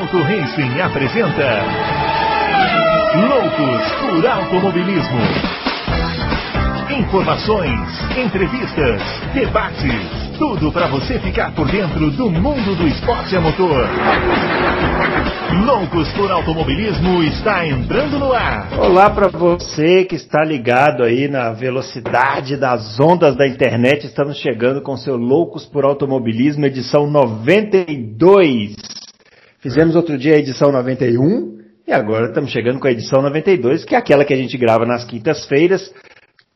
Adalto Racing apresenta Loucos por Automobilismo. Informações, entrevistas, debates, tudo para você ficar por dentro do mundo do esporte a motor. Loucos por Automobilismo está entrando no ar. Olá para você que está ligado aí na velocidade das ondas da internet. Estamos chegando com seu Loucos por Automobilismo, edição 92. Fizemos outro dia a edição 91 e agora estamos chegando com a edição 92, que é aquela que a gente grava nas quintas-feiras,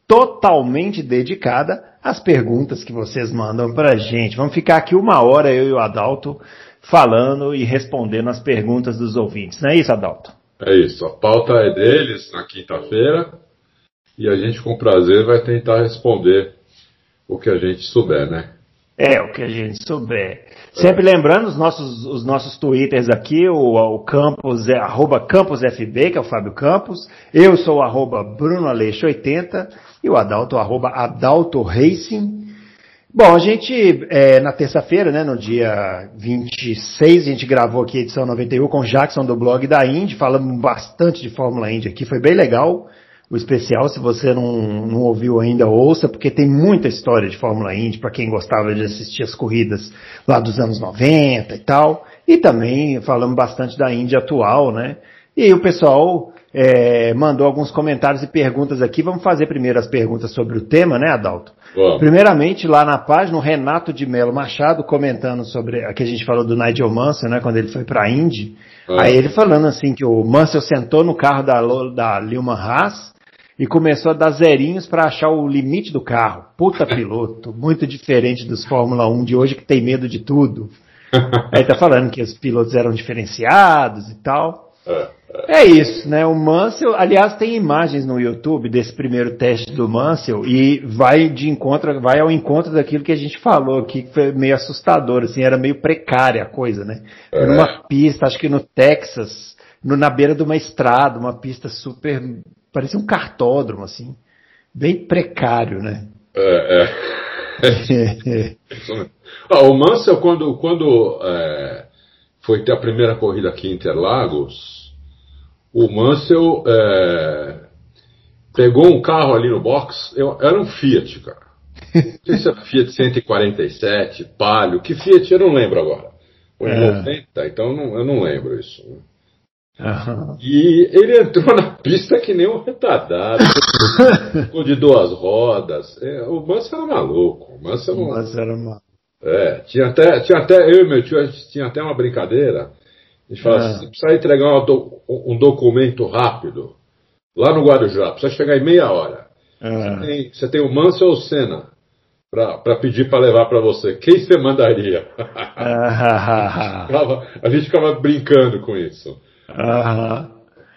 totalmente dedicada às perguntas que vocês mandam para a gente. Vamos ficar aqui uma hora, eu e o Adalto, falando e respondendo as perguntas dos ouvintes. Não é isso, Adalto? É isso. A pauta é deles na quinta-feira e a gente, com prazer, vai tentar responder o que a gente souber, né? É, o que a gente souber. Sempre lembrando os nossos, os nossos twitters aqui, o, o Campos é arroba CamposFB, que é o Fábio Campos. Eu sou arroba Bruno Aleixo 80 e o Adalto arroba Adalto Racing. Bom, a gente, é, na terça-feira, né, no dia 26, a gente gravou aqui a edição 91 com o Jackson do blog da Indy, falamos bastante de Fórmula Indy aqui, foi bem legal o especial, se você não, não ouviu ainda, ouça, porque tem muita história de Fórmula Indy para quem gostava de assistir as corridas lá dos anos 90 e tal. E também falamos bastante da Indy atual, né? E o pessoal é, mandou alguns comentários e perguntas aqui. Vamos fazer primeiro as perguntas sobre o tema, né, Adalto? Vamos. Primeiramente, lá na página, o Renato de Melo Machado comentando sobre a que a gente falou do Nigel Mansell, né, quando ele foi para a Indy. Ah. Aí ele falando assim que o Mansell sentou no carro da, da Lilman Haas e começou a dar zerinhos para achar o limite do carro. Puta piloto, muito diferente dos Fórmula 1 de hoje que tem medo de tudo. Aí tá falando que os pilotos eram diferenciados e tal. É, É isso, né? O Mansell, aliás, tem imagens no YouTube desse primeiro teste do Mansell e vai de encontro, vai ao encontro daquilo que a gente falou aqui, que foi meio assustador, assim, era meio precária a coisa, né? É. numa pista, acho que no Texas, no- na beira de uma estrada, uma pista super, parecia um cartódromo, assim, bem precário, né? é, é. Ah, o Mansell, quando, quando é, foi ter a primeira corrida aqui em Interlagos, o Mansell é, pegou um carro ali no box, eu- era um Fiat, cara. Não sei se era Fiat 147, Palio, que Fiat eu não lembro agora. Foi em É. 90, então eu não, eu não lembro isso. Aham. E ele entrou na pista que nem um retardado, de duas rodas. É, o Mansell era maluco. O Mansell não, Mas era uma... é, tinha até, tinha até, eu e meu tio, a gente tinha até uma brincadeira. A gente falava Ah. assim, você precisa entregar um, do- um documento rápido, lá no Guarujá, precisa chegar em meia hora. Ah. Tem- você tem o Mansell ou o Senna para pedir para levar para você. Quem você mandaria? Ah, Ficava- a gente ficava brincando com isso. Aham.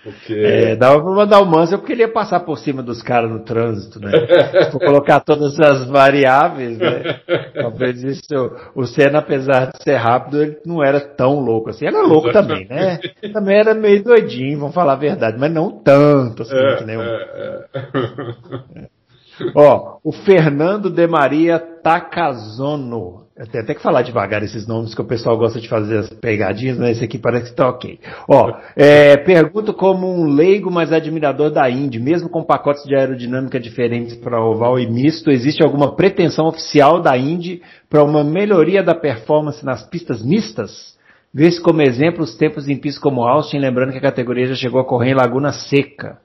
Porque... É, dava pra mandar o Mansell porque ele ia passar por cima dos caras no trânsito, né? Se for colocar todas as variáveis, né? Talvez isso, o Senna, apesar de ser rápido, ele não era tão louco assim. Era louco também, né? Também era meio doidinho, vamos falar a verdade, mas não tanto assim, É, que nem o é, é. Ó, o Fernando de Maria Takazono. Tenho até que falar devagar esses nomes que o pessoal gosta de fazer as pegadinhas, mas esse aqui parece que tá ok. Ó, é, pergunto como um leigo, mas admirador da Indy, mesmo com pacotes de aerodinâmica diferentes para oval e misto, existe alguma pretensão oficial da Indy para uma melhoria da performance nas pistas mistas? Vê-se como exemplo os tempos em pistas como Austin, lembrando que a categoria já chegou a correr em Laguna Seca.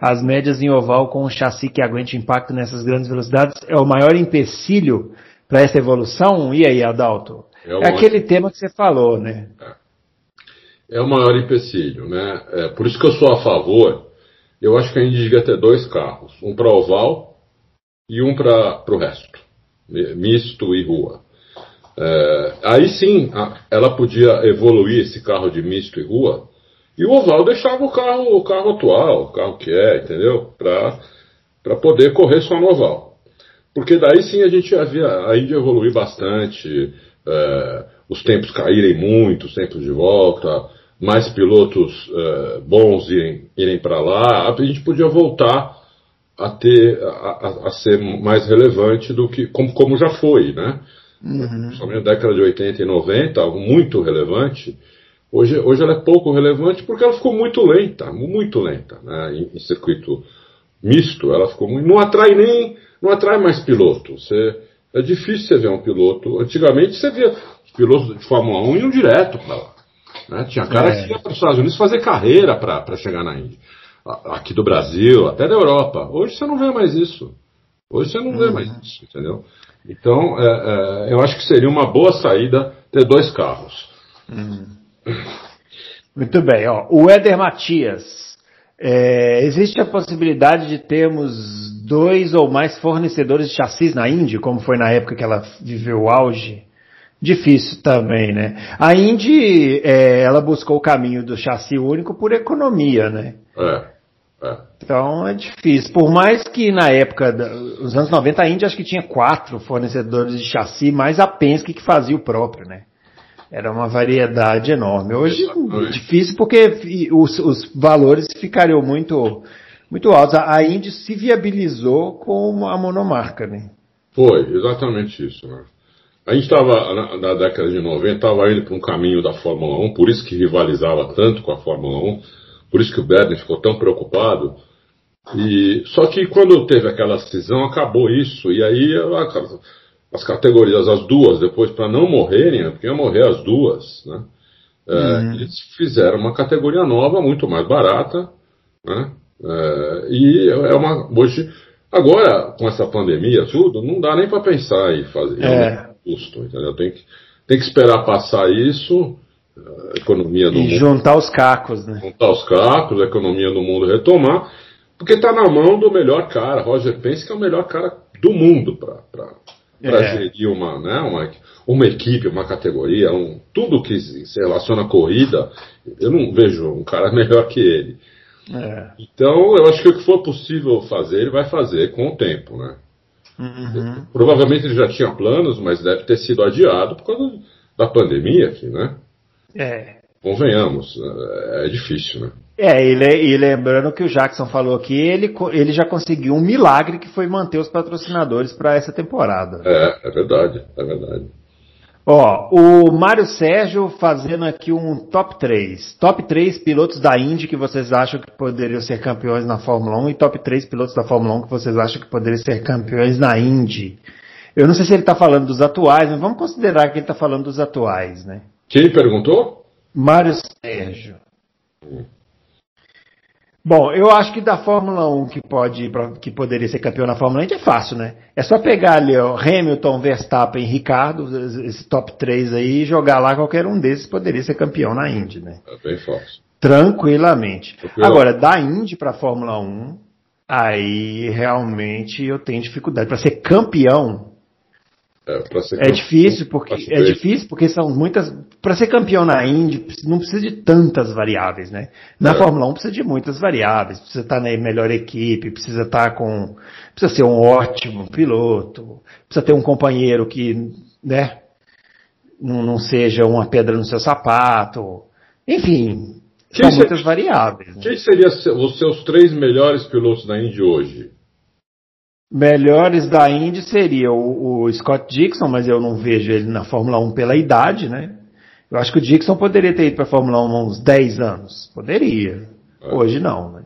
As médias em oval com um chassi que aguente impacto nessas grandes velocidades é o maior empecilho para essa evolução? E aí, Adalto? É É, aquele tema que você falou, né? é o maior empecilho, né? É, por isso que eu sou a favor. Eu acho que a gente devia ter dois carros, um para oval e um para o resto, mi- misto e rua. É, aí sim, a- ela podia evoluir esse carro de misto e rua e o oval deixava o carro, o carro atual, o carro que é, entendeu? Para para poder correr só no oval. Porque daí sim a gente havia a Índia evoluir bastante, é, os tempos caírem muito, os tempos de volta, mais pilotos é, bons irem, irem para lá, a gente podia voltar a ter a, a- ser mais relevante do que como, como já foi, né? Principalmente na década de 80 e 90, algo muito relevante, Hoje, hoje ela é pouco relevante porque ela ficou muito lenta, muito lenta, né? em, em circuito misto, ela ficou muito, não atrai nem, não atrai mais piloto. Você, é difícil você ver um piloto. Antigamente você via os pilotos de Fórmula 1 iam direto para lá. Né? Tinha cara é. que ia para os Estados Unidos fazer carreira para chegar na Índia. Aqui do Brasil, até da Europa. Hoje você não vê mais isso. Hoje você não vê uhum. mais isso, entendeu? Então, é, é, eu acho que seria uma boa saída ter dois carros. Hum. Muito bem, ó. O Éder Matias. É, existe a possibilidade de termos dois ou mais fornecedores de chassis na Indy, como foi na época que ela viveu o auge? Difícil também, né? A Indy, é, ela buscou o caminho do chassi único por economia, né? É. É. Então é difícil. Por mais que na época dos anos 90 a Índia acho que tinha quatro fornecedores de chassi, mais a Penske que fazia o próprio, né? Era uma variedade enorme. Hoje é difícil porque os, os, valores ficariam muito, muito altos. A Indy se viabilizou com a monomarca, né? Foi, exatamente isso, né? A gente estava, na, na, década de 90, estava indo para um caminho da Fórmula 1, por isso que rivalizava tanto com a Fórmula 1 por isso que o Bernie ficou tão preocupado. E só que quando teve aquela cisão acabou isso e aí as categorias as duas depois para não morrerem, né, porque iam morrer as duas, né? É, uhum. Eles fizeram uma categoria nova muito mais barata, né? É, e é uma hoje agora com essa pandemia tudo não dá nem para pensar em fazer é. custo, entendeu? Tem que tem que esperar passar isso a economia do e mundo. juntar os cacos, né? Juntar os cacos, a economia do mundo retomar, porque está na mão do melhor cara. Roger Pence que é o melhor cara do mundo para é. gerir uma, né, uma, uma equipe, uma categoria, um, tudo que se relaciona à corrida, eu não vejo um cara melhor que ele. É. Então, eu acho que o que for possível fazer, ele vai fazer com o tempo, né? Uhum. Provavelmente ele já tinha planos, mas deve ter sido adiado por causa da pandemia aqui, né? É. Convenhamos, é, é difícil, né? É, e, lembrando que o Jackson falou aqui, ele, ele já conseguiu um milagre que foi manter os patrocinadores para essa temporada. É, é verdade, é verdade. Ó, o Mário Sérgio fazendo aqui um top 3. Top 3 pilotos da Indy que vocês acham que poderiam ser campeões na Fórmula 1 e top 3 pilotos da Fórmula 1 que vocês acham que poderiam ser campeões na Indy. Eu não sei se ele está falando dos atuais, mas vamos considerar que ele está falando dos atuais, né? Quem perguntou? Mário Sérgio. Hum. Bom, eu acho que da Fórmula 1 que pode que poderia ser campeão na Fórmula 1 é fácil, né? É só pegar ali ó, Hamilton, Verstappen, Ricardo, esse top 3 aí, e jogar lá qualquer um desses poderia ser campeão na Indy, né? É bem fácil. Tranquilamente. Agora, da Indy para Fórmula 1, aí realmente eu tenho dificuldade para ser campeão. É, é difícil porque é difícil porque são muitas para ser campeão na Indy não precisa de tantas variáveis, né? Na é. Fórmula 1 precisa de muitas variáveis, precisa estar na melhor equipe, precisa estar com precisa ser um ótimo piloto, precisa ter um companheiro que, né, não, não seja uma pedra no seu sapato. Enfim, quem são seria, muitas variáveis. Né? Quem seriam os seus três melhores pilotos da Indy hoje? Melhores da Indy seria o, o, Scott Dixon, mas eu não vejo ele na Fórmula 1 pela idade, né? Eu acho que o Dixon poderia ter ido para a Fórmula 1 há uns 10 anos. Poderia. É. Hoje não, né?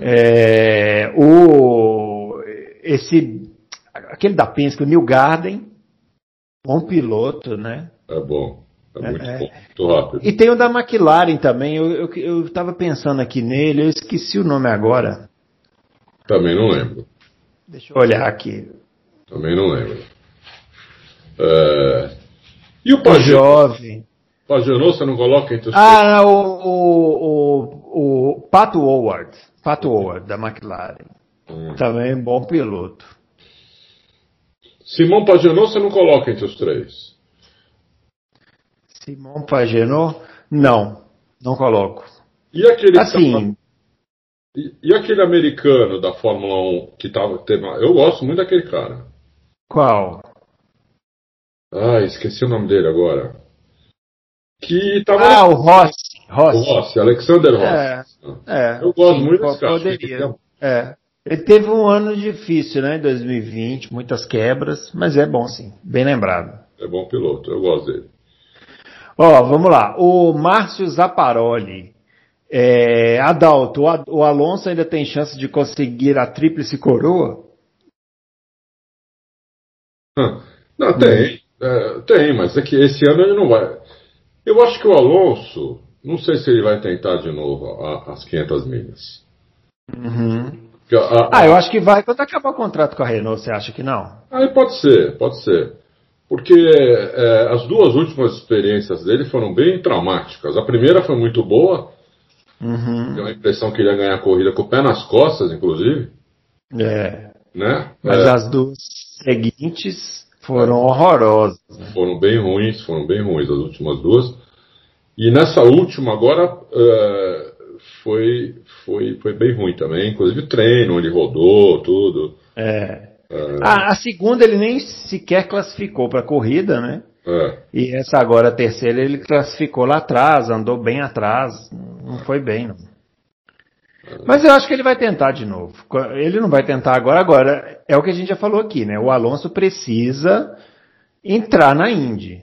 É. é, o, esse, aquele da Penske, o Neil Garden, bom piloto, né? É bom. É muito é, bom, muito rápido. E tem o da McLaren também. Eu estava pensando aqui nele, eu esqueci o nome agora. Também não lembro. Deixa eu olhar aqui. Também não lembro. É... E o Pajé? Jovem. Pagenot você não coloca entre os Ah, o, o, o, o Pato Howard. Pato Howard, da McLaren. Hum. Também bom piloto. Simão Pagenot você não coloca entre os três? Simão Pagenot? Não, não coloco. E aquele assim, e, e, aquele americano da Fórmula 1 que tava. Teve, eu gosto muito daquele cara. Qual? Ah, esqueci o nome dele agora. Que tava. Ah, o Rossi. Rossi. O Rossi, Alexander Rossi. É, é, eu gosto sim, muito desse cara. Poderia. É. Ele teve um ano difícil, né? 2020, muitas quebras, mas é bom sim, bem lembrado. É bom piloto, eu gosto dele. Ó, vamos lá. O Márcio Zaparoli. É, Adalto, o Alonso ainda tem chance de conseguir a tríplice coroa? Não, tem. É, tem, mas é que esse ano ele não vai. Eu acho que o Alonso, não sei se ele vai tentar de novo a, as 500 milhas. Uhum. A, a, ah, eu acho que vai quando acabar o contrato com a Renault, você acha que não? Aí pode ser, pode ser. Porque é, as duas últimas experiências dele foram bem traumáticas. A primeira foi muito boa, uhum. deu a impressão que ele ia ganhar a corrida com o pé nas costas, inclusive. É. Né? Mas é. as duas seguintes foram horrorosas. Foram bem ruins, foram bem ruins as últimas duas. E nessa última agora uh, foi, foi, foi bem ruim também. Inclusive treino, ele rodou, tudo. É. Uh, a, a, segunda ele nem sequer classificou para a corrida, né? É. E essa agora, a terceira, ele classificou lá atrás, andou bem atrás. Não foi bem, não. Mas eu acho que ele vai tentar de novo. Ele não vai tentar agora. Agora, é o que a gente já falou aqui, né? O Alonso precisa entrar na Indy.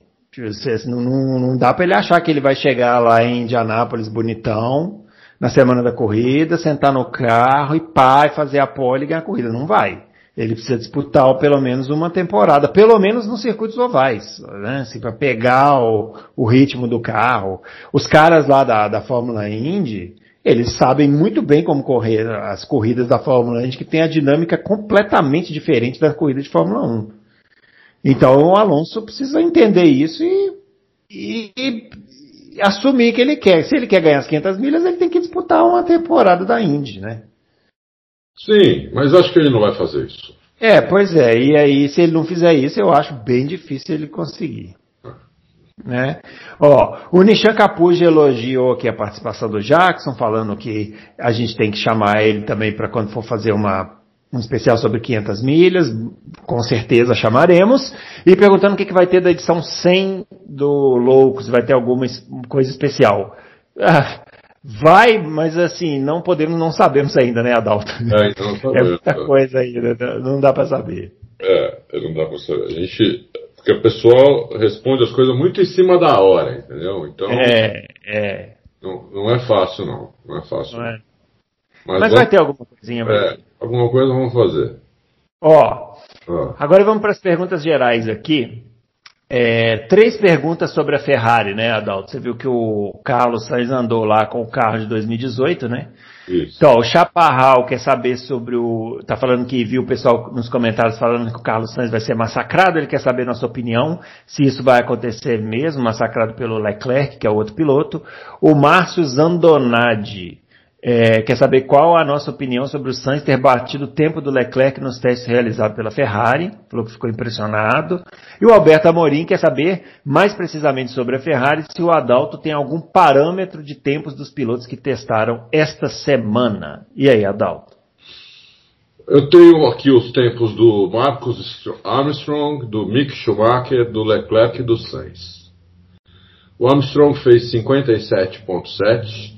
Não, não, não dá para ele achar que ele vai chegar lá em Indianápolis bonitão, na semana da corrida, sentar no carro e pá, e fazer a pole e ganhar a corrida. Não vai. Ele precisa disputar pelo menos uma temporada, pelo menos nos circuitos ovais, né? Assim, para pegar o, o, ritmo do carro. Os caras lá da, da Fórmula Indy, eles sabem muito bem como correr as corridas da Fórmula 1, que tem a dinâmica completamente diferente da corrida de Fórmula 1. Então o Alonso precisa entender isso e, e, e, assumir que ele quer. Se ele quer ganhar as 500 milhas, ele tem que disputar uma temporada da Indy, né? Sim, mas acho que ele não vai fazer isso. É, pois é. E aí, se ele não fizer isso, eu acho bem difícil ele conseguir. Né? Ó, o Nishan Capuji elogiou aqui a participação do Jackson, falando que a gente tem que chamar ele também para quando for fazer uma, um especial sobre 500 milhas, com certeza chamaremos, e perguntando o que, que vai ter da edição 100 do Loucos, vai ter alguma coisa especial. Ah, vai, mas assim, não podemos, não sabemos ainda, né, Adalto? É, então é muita coisa ainda, não dá para saber. É, não dá para saber. A gente porque o pessoal responde as coisas muito em cima da hora, entendeu? Então. É, é. Não, não é fácil, não. Não é fácil. Não é. Mas, Mas vai ter alguma coisinha É, alguma coisa vamos fazer. Ó. Agora vamos para as perguntas gerais aqui. É, três perguntas sobre a Ferrari, né, Adalto? Você viu que o Carlos Sainz andou lá com o carro de 2018, né? Isso. Então, o Chaparral quer saber sobre o. Tá falando que viu o pessoal nos comentários falando que o Carlos Sainz vai ser massacrado. Ele quer saber nossa opinião, se isso vai acontecer mesmo, massacrado pelo Leclerc, que é o outro piloto. O Márcio Zandonadi é, quer saber qual a nossa opinião sobre o Sainz ter batido o tempo do Leclerc nos testes realizados pela Ferrari, falou que ficou impressionado. E o Alberto Amorim quer saber mais precisamente sobre a Ferrari se o Adalto tem algum parâmetro de tempos dos pilotos que testaram esta semana. E aí, Adalto? Eu tenho aqui os tempos do Marcus Armstrong, do Mick Schumacher, do Leclerc e do Sainz. O Armstrong fez 57.7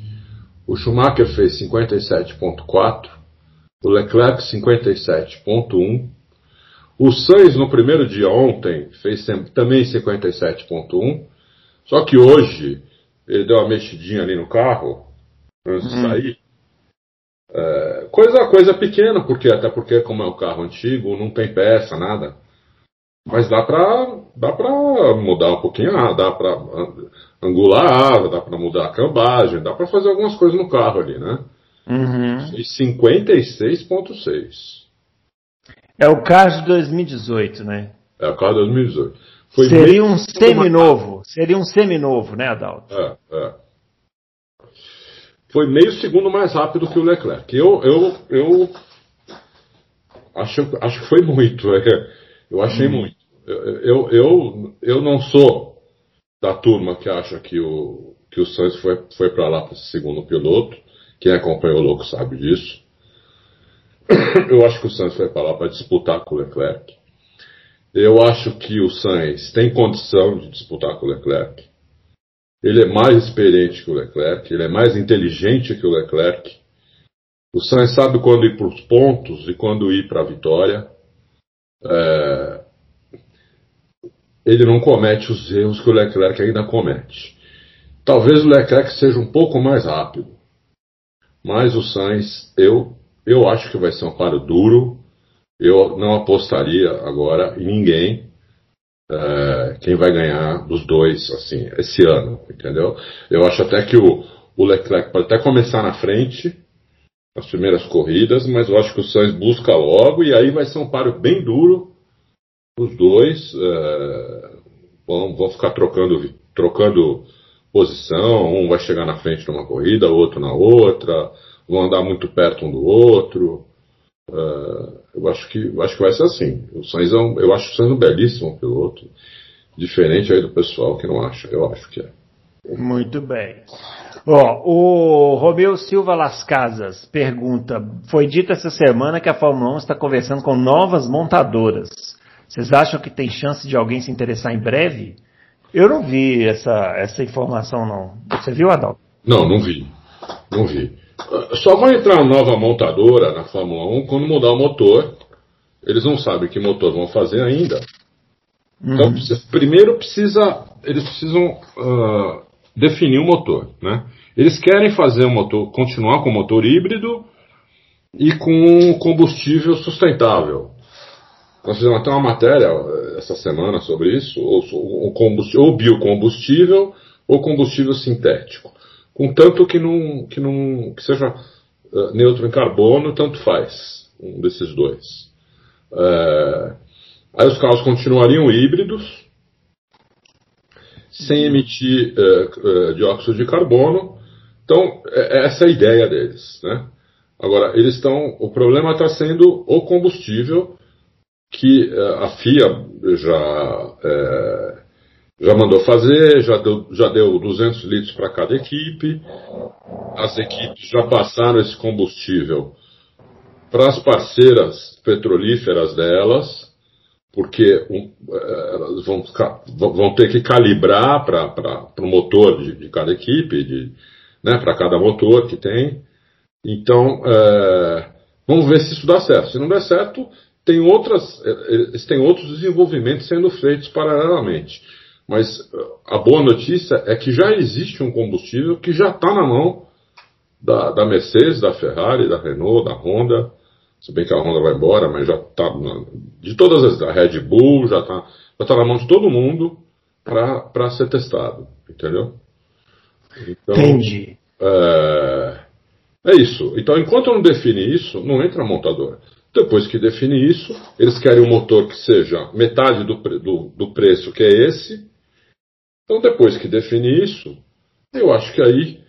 o Schumacher fez 57,4, o Leclerc 57,1, o Sainz no primeiro dia ontem fez também 57,1, só que hoje ele deu uma mexidinha ali no carro antes de uhum. sair. É, coisa, coisa pequena, porque até porque como é um carro antigo, não tem peça, nada. Mas dá pra, dá pra mudar um pouquinho, ah, dá pra angular a asa, dá pra mudar a cambagem, dá pra fazer algumas coisas no carro ali, né? Uhum. E 56.6. É o carro de 2018, né? É o carro de 2018. Foi seria um seminovo, seria um seminovo, né, Adalto? É, é. Foi meio segundo mais rápido que o Leclerc. Eu, eu, eu acho, acho que foi muito. É, eu achei hum. muito. Eu, eu, eu não sou da turma que acha que o, que o Sainz foi, foi para lá para ser segundo piloto. Quem acompanhou o louco sabe disso. Eu acho que o Sainz foi para lá para disputar com o Leclerc. Eu acho que o Sainz tem condição de disputar com o Leclerc. Ele é mais experiente que o Leclerc, ele é mais inteligente que o Leclerc. O Sainz sabe quando ir para os pontos e quando ir para a vitória. É, ele não comete os erros que o Leclerc ainda comete. Talvez o Leclerc seja um pouco mais rápido, mas o Sainz, eu, eu acho que vai ser um paro duro. Eu não apostaria agora em ninguém é, quem vai ganhar dos dois, assim, esse ano, entendeu? Eu acho até que o, o Leclerc pode até começar na frente nas primeiras corridas, mas eu acho que o Sainz busca logo e aí vai ser um páreo bem duro. Os dois é, vão, vão ficar trocando, trocando posição, um vai chegar na frente numa corrida, outro na outra, vão andar muito perto um do outro. Uh, eu acho que eu acho que vai ser assim. O Sainz é um, eu acho o Sainz um belíssimo piloto, diferente aí do pessoal que não acha. Eu acho que é. Muito bem. O Romeu Silva Las Casas pergunta: Foi dito essa semana que a Fórmula 1 está conversando com novas montadoras. Vocês acham que tem chance de alguém se interessar em breve? Eu não vi essa, essa informação, não. Você viu, Adalto? Não, não vi. Não vi. Só vai entrar nova montadora na Fórmula 1 quando mudar o motor. Eles não sabem que motor vão fazer ainda. Então, uhum. Então, primeiro precisa, eles precisam uh, definir o motor, né? Eles querem fazer um motor, continuar com motor híbrido e com combustível sustentável. Nós fizemos até uma matéria uh, essa semana sobre isso, ou, ou, ou biocombustível ou combustível sintético. Contanto que não, que não que seja uh, neutro em carbono, tanto faz um desses dois. Uh, aí os carros continuariam híbridos, sem emitir uh, dióxido de carbono. Então, é, é essa é a ideia deles. Né? Agora, eles estão. O problema está sendo o combustível que a FIA já já mandou fazer, já deu, já deu 200 litros para cada equipe. As equipes já passaram esse combustível para as parceiras petrolíferas delas, porque um, eh, elas vão, vão, ter que calibrar para o motor de, de, cada equipe, né, para cada motor que tem. Então, é, vamos ver se isso dá certo. Se não der certo, tem outras, eh, eles têm outros desenvolvimentos sendo feitos paralelamente. Mas uh, a boa notícia é que já existe um combustível que já está na mão da, da, Mercedes, da Ferrari, da Renault, da Honda. Se bem que a Honda vai embora, mas já está. De todas as. A Red Bull já está já tá na mão de todo mundo para ser testado. Entendeu? Então, Entendi. É, é isso. Então, enquanto não define isso, não entra a montadora. Depois que define isso, eles querem um motor que seja metade do, do, do preço que é esse, então, depois que definir isso, eu acho que aí,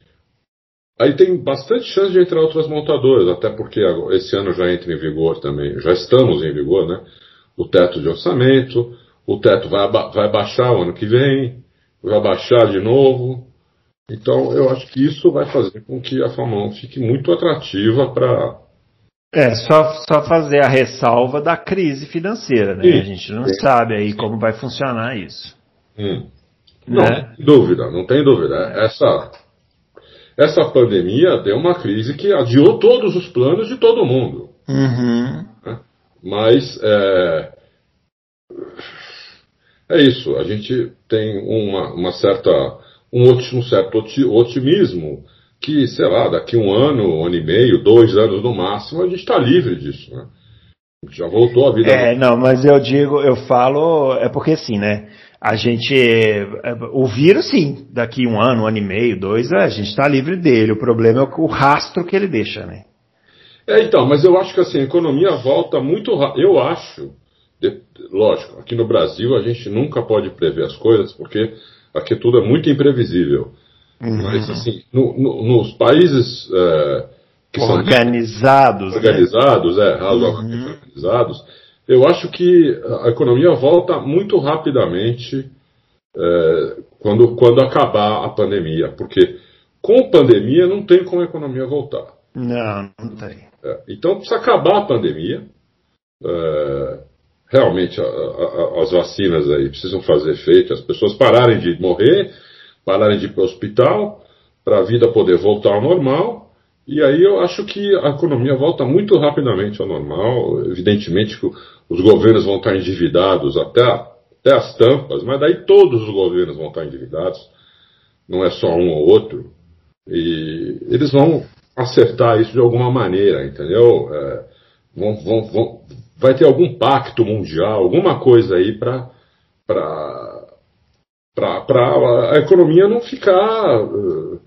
aí tem bastante chance de entrar outras montadoras, até porque esse ano já entra em vigor também, já estamos em vigor, né? O teto de orçamento, o teto vai, vai baixar o ano que vem, vai baixar de novo. Então, eu acho que isso vai fazer com que a Fórmula 1 fique muito atrativa para. É, só, só fazer a ressalva da crise financeira, né? Sim, a gente não sim. sabe aí como vai funcionar isso. Hum. Não, né? dúvida, não tem dúvida. Essa, essa pandemia deu uma crise que adiou todos os planos de todo mundo. Uhum. Né? Mas é, é isso, a gente tem uma, uma certa, um, um certo otimismo que, sei lá, daqui um ano, um ano e meio, dois anos no máximo, a gente está livre disso. Né? Já voltou a vida. É, não, mas eu digo, eu falo, é porque assim, né? a gente. O vírus, sim, daqui um ano, um ano e meio, dois, a gente está livre dele. O problema é o rastro que ele deixa, né? É, então, mas eu acho que assim, a economia volta muito rápido. Eu acho, de, lógico, aqui no Brasil a gente nunca pode prever as coisas, porque aqui tudo é muito imprevisível. Uhum. Mas assim, no, no, nos países é, que organizados, são organizados, né? é, razoavelmente uhum. organizados, eu acho que a economia volta muito rapidamente é, quando, quando acabar a pandemia, porque com pandemia não tem como a economia voltar. Não, não tem. É, então precisa acabar a pandemia. É, realmente a, a, as vacinas aí precisam fazer efeito, as pessoas pararem de morrer, pararem de ir para o hospital, para a vida poder voltar ao normal. E aí eu acho que a economia volta muito rapidamente ao normal. Evidentemente que os governos vão estar endividados até, até as tampas, mas daí todos os governos vão estar endividados, não é só um ou outro, e eles vão acertar isso de alguma maneira, entendeu? É, vão, vão, vão, vai ter algum pacto mundial, alguma coisa aí para para a economia não ficar uh,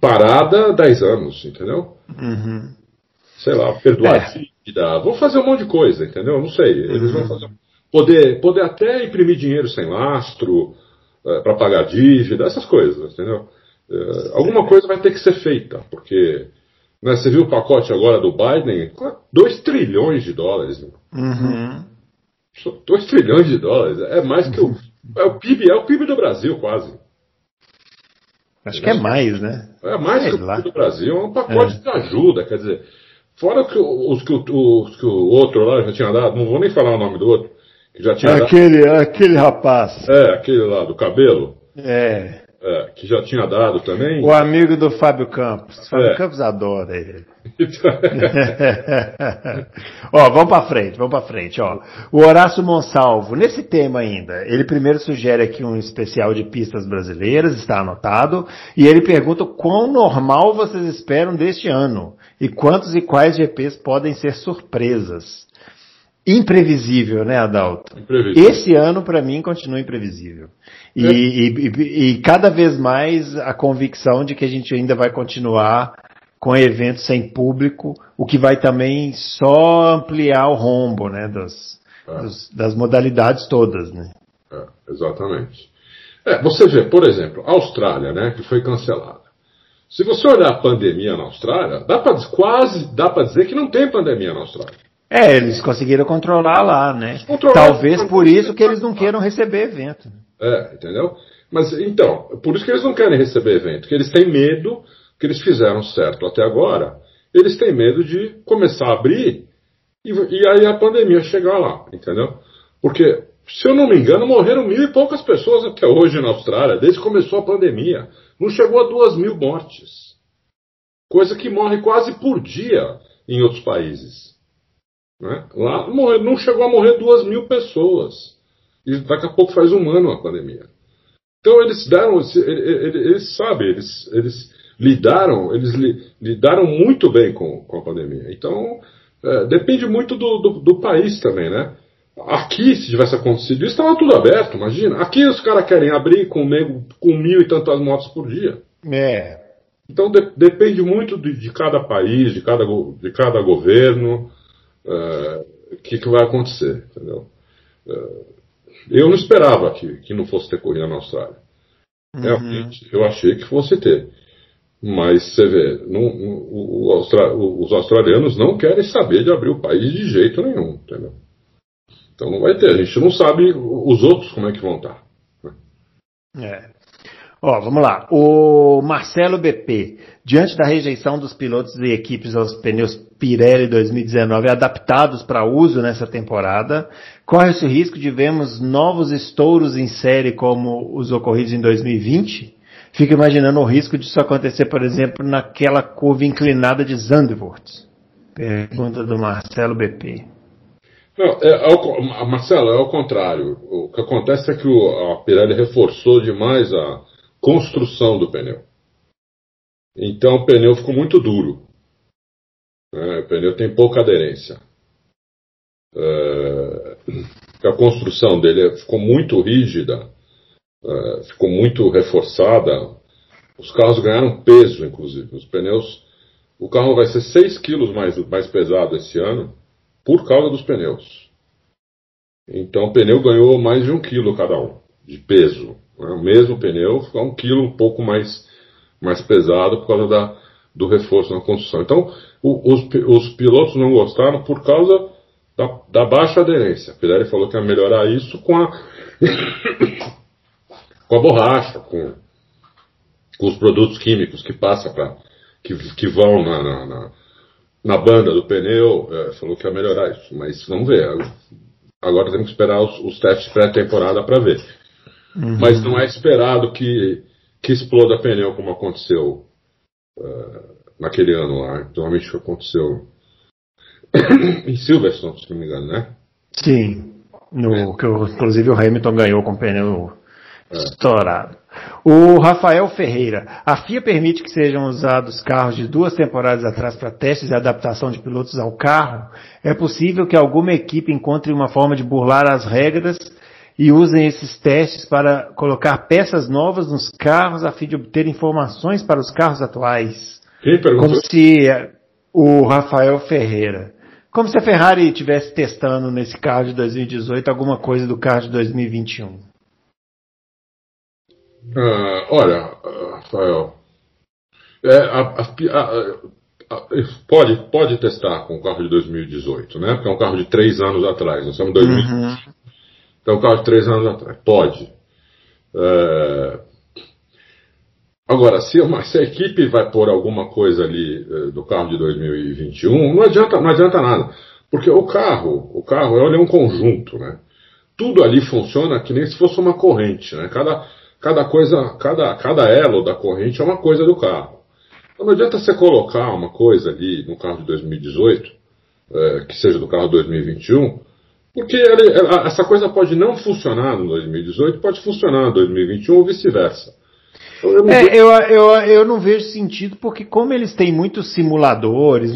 parada 10 anos, entendeu? Uhum. Sei lá, perdoar é. dívida, vão fazer um monte de coisa, entendeu? Não sei, eles uhum. vão fazer poder, poder até imprimir dinheiro sem lastro uh, para pagar dívida, essas coisas, entendeu? Uh, alguma coisa vai ter que ser feita, porque né, você viu o pacote agora do Biden? 2 trilhões de dólares. Né? Uhum. 2 trilhões de dólares. É mais que o. É o PIB, é o PIB do Brasil, quase. Acho que é mais, né? É mais que o PIB do Brasil. É um pacote é. de ajuda, quer dizer. Fora que, os, que, os que o outro lá já tinha dado, não vou nem falar o nome do outro, que já tinha aquele, dado. Aquele rapaz. É, aquele lá do cabelo. É. É, que já tinha dado também. O amigo do Fábio Campos. Fábio é. Campos adora ele. ó, vamos para frente, vamos para frente, ó. O Horácio Monsalvo, nesse tema ainda, ele primeiro sugere aqui um especial de pistas brasileiras, está anotado, e ele pergunta quão normal vocês esperam deste ano e quantos e quais GPs podem ser surpresas. Imprevisível, né, Adalto? Imprevisível. Esse ano, para mim, continua imprevisível. E, é. e, e, e, cada vez mais a convicção de que a gente ainda vai continuar com eventos sem público, o que vai também só ampliar o rombo, né, das, é. dos, das modalidades todas, né? É, exatamente. É, você vê, por exemplo, a Austrália, né, que foi cancelada. Se você olhar a pandemia na Austrália, dá pra, quase dá para dizer que não tem pandemia na Austrália. É, eles conseguiram controlar lá, né? Talvez por isso que eles não queiram receber evento. É, entendeu? Mas então, por isso que eles não querem receber evento, que eles têm medo, que eles fizeram certo até agora, eles têm medo de começar a abrir e, e aí a pandemia chegar lá, entendeu? Porque, se eu não me engano, morreram mil e poucas pessoas até hoje na Austrália, desde que começou a pandemia. Não chegou a duas mil mortes. Coisa que morre quase por dia em outros países. Né? Lá não chegou a morrer duas mil pessoas. E daqui a pouco faz um ano a pandemia. Então eles deram, eles, eles, eles sabem, eles, eles lidaram, eles li, lidaram muito bem com, com a pandemia. Então é, depende muito do, do, do, país também, né? Aqui, se tivesse acontecido isso, estava tudo aberto, imagina. Aqui os caras querem abrir com, com mil e tantas motos por dia. É. Então de, depende muito de, de, cada país, de cada, de cada governo o que, que, vai acontecer, entendeu? Uh, eu não esperava que, que não fosse ter corrida na Austrália. Uhum. Realmente, eu achei que fosse ter. Mas você vê, não, o, o Austra, os australianos não querem saber de abrir o país de jeito nenhum, entendeu? Então não vai ter, a gente não sabe os outros como é que vão estar. Né? É. Ó, vamos lá. O Marcelo BP, diante da rejeição dos pilotos e equipes aos pneus Pirelli 2019 adaptados para uso nessa temporada, corre-se o risco de vermos novos estouros em série como os ocorridos em 2020? Fico imaginando o risco disso acontecer, por exemplo, naquela curva inclinada de Zandvoort. Pergunta do Marcelo BP. Não, é, é, Marcelo, é o contrário. O que acontece é que o, a Pirelli reforçou demais a, construção do pneu. Então o pneu ficou muito duro. Né? O pneu tem pouca aderência. É, a construção dele ficou muito rígida, é, ficou muito reforçada. Os carros ganharam peso, inclusive. Os pneus. O carro vai ser 6 quilos mais, mais pesado esse ano por causa dos pneus. Então o pneu ganhou mais de um quilo cada um de peso. Né? O mesmo pneu fica um quilo um pouco mais, mais pesado por causa da, do reforço na construção. Então, o, os, os pilotos não gostaram por causa da, da baixa aderência. A Pirelli falou que ia melhorar isso com a, com a borracha, com, com os produtos químicos que passa para que, que vão na, na, na, na banda do pneu. É, falou que ia melhorar isso, mas vamos ver. Agora temos que esperar os, os testes pré-temporada para ver. Uhum. Mas não é esperado que, que exploda pneu como aconteceu uh, naquele ano lá. Normalmente aconteceu em Silverstone, se não me engano, né? Sim. No, que inclusive o Hamilton ganhou com pneu é. estourado. O Rafael Ferreira. A FIA permite que sejam usados carros de duas temporadas atrás para testes e adaptação de pilotos ao carro? É possível que alguma equipe encontre uma forma de burlar as regras e usem esses testes para colocar peças novas nos carros a fim de obter informações para os carros atuais? Quem perguntou? Como se o Rafael Ferreira. Como se a Ferrari estivesse testando nesse carro de 2018 alguma coisa do carro de 2021. Ah, olha, Rafael, é, a, a, a, pode, pode testar com o carro de 2018, né? Porque é um carro de três anos atrás. Nós estamos em 2020. Uhum. Então, carro de três anos atrás. Pode. É, Agora, se, uma, se, a equipe vai pôr alguma coisa ali eh, do carro de 2021, não adianta, não adianta nada. Porque o carro, o carro é um conjunto, né? Tudo ali funciona que nem se fosse uma corrente, né? Cada, cada coisa, cada, cada elo da corrente é uma coisa do carro. Então não adianta você colocar uma coisa ali no carro de 2018, eh, que seja do carro 2021, porque ele, essa coisa pode não funcionar no 2018, pode funcionar no 2021 ou vice-versa. Eu é, eu, eu, eu não vejo sentido, porque como eles têm muitos simuladores,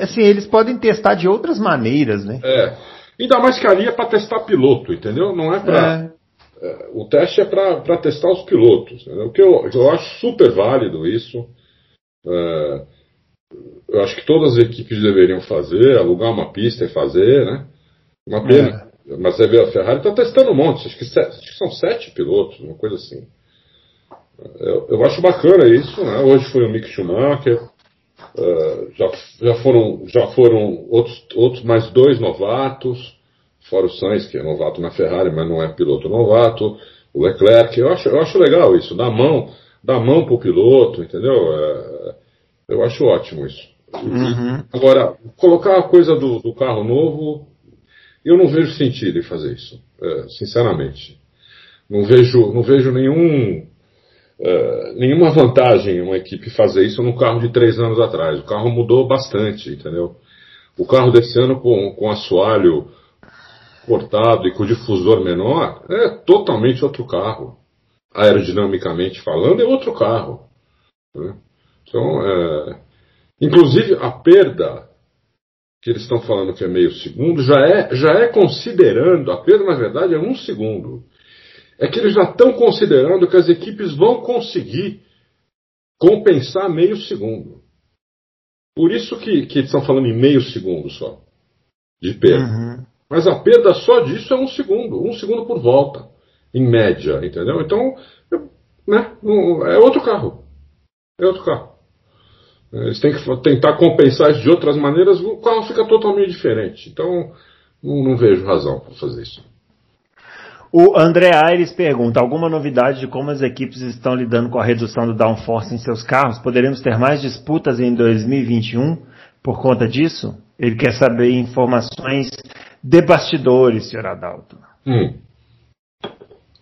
assim, eles podem testar de outras maneiras, né? É. Ainda mais que ali é para testar piloto, entendeu? Não é para. É. É, o teste é para testar os pilotos. O que eu, eu acho super válido isso. É, eu acho que todas as equipes deveriam fazer, alugar uma pista e fazer, né? Uma pena. É. Mas você vê, a Ferrari está testando um monte, acho que, acho que são sete pilotos, uma coisa assim. Eu, eu acho bacana isso, né? Hoje foi o Mick Schumacher, uh, já, já foram, já foram outros, outros mais dois novatos, fora o Sainz, que é novato na Ferrari, mas não é piloto novato, o Leclerc, eu acho, eu acho legal isso, dar mão, dar mão pro piloto, entendeu? Uh, eu acho ótimo isso. Uhum. Agora, colocar a coisa do, do, carro novo, eu não vejo sentido em fazer isso, uh, sinceramente. Não vejo, não vejo nenhum Uh, nenhuma vantagem uma equipe fazer isso no carro de três anos atrás. O carro mudou bastante, entendeu? O carro desse ano com, com assoalho cortado e com difusor menor é totalmente outro carro. Aerodinamicamente falando, é outro carro. Né? Então, é, inclusive a perda que eles estão falando que é meio segundo já é, já é considerando, a perda na verdade é um segundo é que eles já estão considerando que as equipes vão conseguir compensar meio segundo. Por isso que, que estão falando em meio segundo só de perda. Uhum. Mas a perda só disso é um segundo, um segundo por volta, em média, entendeu? Então, né, é outro carro. É outro carro. Eles têm que tentar compensar isso de outras maneiras, o carro fica totalmente diferente. Então, não, não vejo razão para fazer isso. O André Aires pergunta: alguma novidade de como as equipes estão lidando com a redução do downforce em seus carros? Poderemos ter mais disputas em 2021 por conta disso? Ele quer saber informações de bastidores, senhor Adalto. Hum.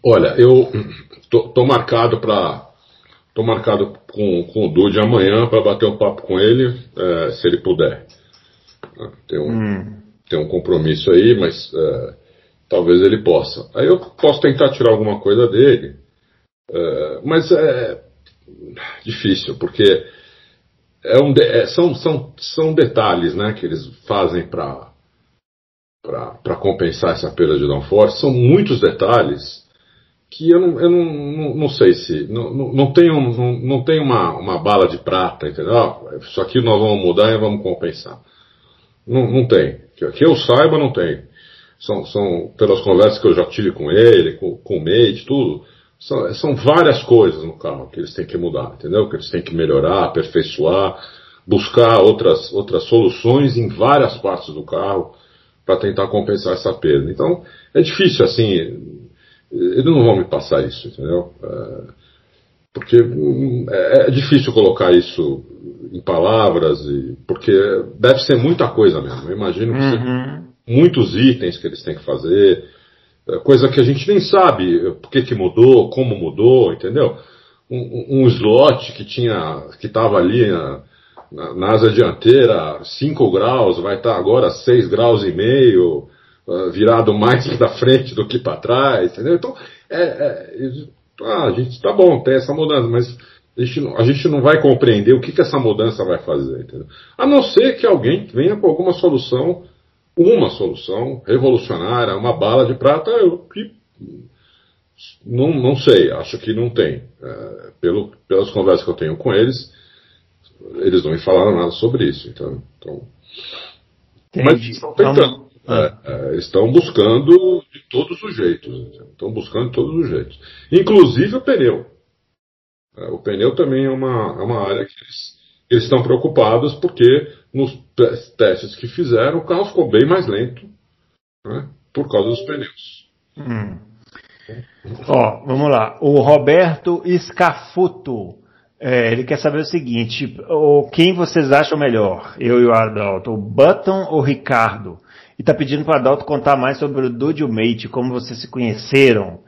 Olha, eu tô, tô marcado para tô marcado com, com o Dude amanhã para bater um papo com ele, é, se ele puder. Tem um, hum. tem um compromisso aí, mas é, talvez ele possa. Aí eu posso tentar tirar alguma coisa dele, é, mas é difícil, porque é um de, é, são, são, são detalhes né, que eles fazem para para compensar essa perda de downforce. São muitos detalhes que eu não, eu não, não, não sei se. Não, não, tem, não, não tem uma, uma bala de prata, entendeu? Ah, isso aqui nós vamos mudar e vamos compensar. Não, não tem. Que, que eu saiba, não tem são, são pelas conversas que eu já tive com ele, com, com o mate, tudo, são, são várias coisas no carro que eles têm que mudar, entendeu? Que eles têm que melhorar, aperfeiçoar, buscar outras, outras soluções em várias partes do carro para tentar compensar essa perda. Então, é difícil assim, eles não vão me passar isso, entendeu? É, porque é, é difícil colocar isso em palavras, e, porque deve ser muita coisa mesmo. Eu imagino que uhum muitos itens que eles têm que fazer, é, coisa que a gente nem sabe por que, que mudou, como mudou, entendeu? Um, um slot que tinha, que estava ali na, na, na, asa dianteira 5 graus, vai estar tá agora 6 graus e meio, uh, virado mais para frente do que para trás, entendeu? Então, é, é, ah, a gente tá bom, tem essa mudança, mas a gente, não, a gente não vai compreender o que, que essa mudança vai fazer, entendeu? A não ser que alguém venha com alguma solução, uma solução revolucionária, uma bala de prata, eu que não, não sei, acho que não tem. É, pelo, pelas conversas que eu tenho com eles, eles não me falaram nada sobre isso. Então, então mas estão tentando. É, é, estão buscando de todos os jeitos. Estão buscando de todos os jeitos. Inclusive o pneu. É, o pneu também é uma, é uma área que eles, eles estão preocupados porque nos testes que fizeram o carro ficou bem mais lento né, por causa dos pneus. Hum. Ó, vamos lá. O Roberto Escafuto. É, ele quer saber o seguinte: o, quem vocês acham melhor? Eu e o Adalto, o Button ou Ricardo? E está pedindo para Adalto contar mais sobre o Dude e o Mate, como vocês se conheceram.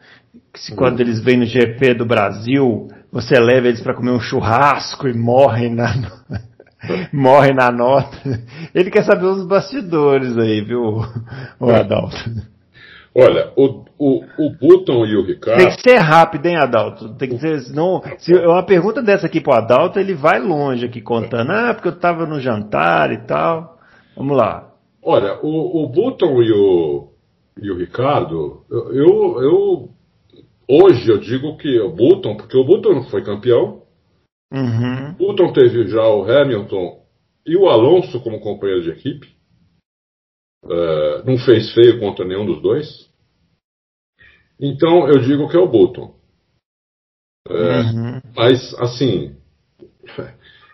Se quando eles vêm no GP do Brasil, você leva eles para comer um churrasco e morrem na, morrem na nota. Ele quer saber os bastidores aí, viu, o Adalto? Olha, o, o, o Button e o Ricardo. Tem que ser rápido, hein, Adalto? Tem que ser. Senão, se uma pergunta dessa aqui pro Adalto, ele vai longe aqui contando. Ah, porque eu estava no jantar e tal. Vamos lá. Olha, o, o Button e o, e o Ricardo, eu, eu. Hoje eu digo que o Button, porque o Button foi campeão. Uhum. O Button teve já o Hamilton e o Alonso como companheiro de equipe. Uh, não fez feio contra nenhum dos dois. Então eu digo que é o Button. Uh, uhum. Mas, assim,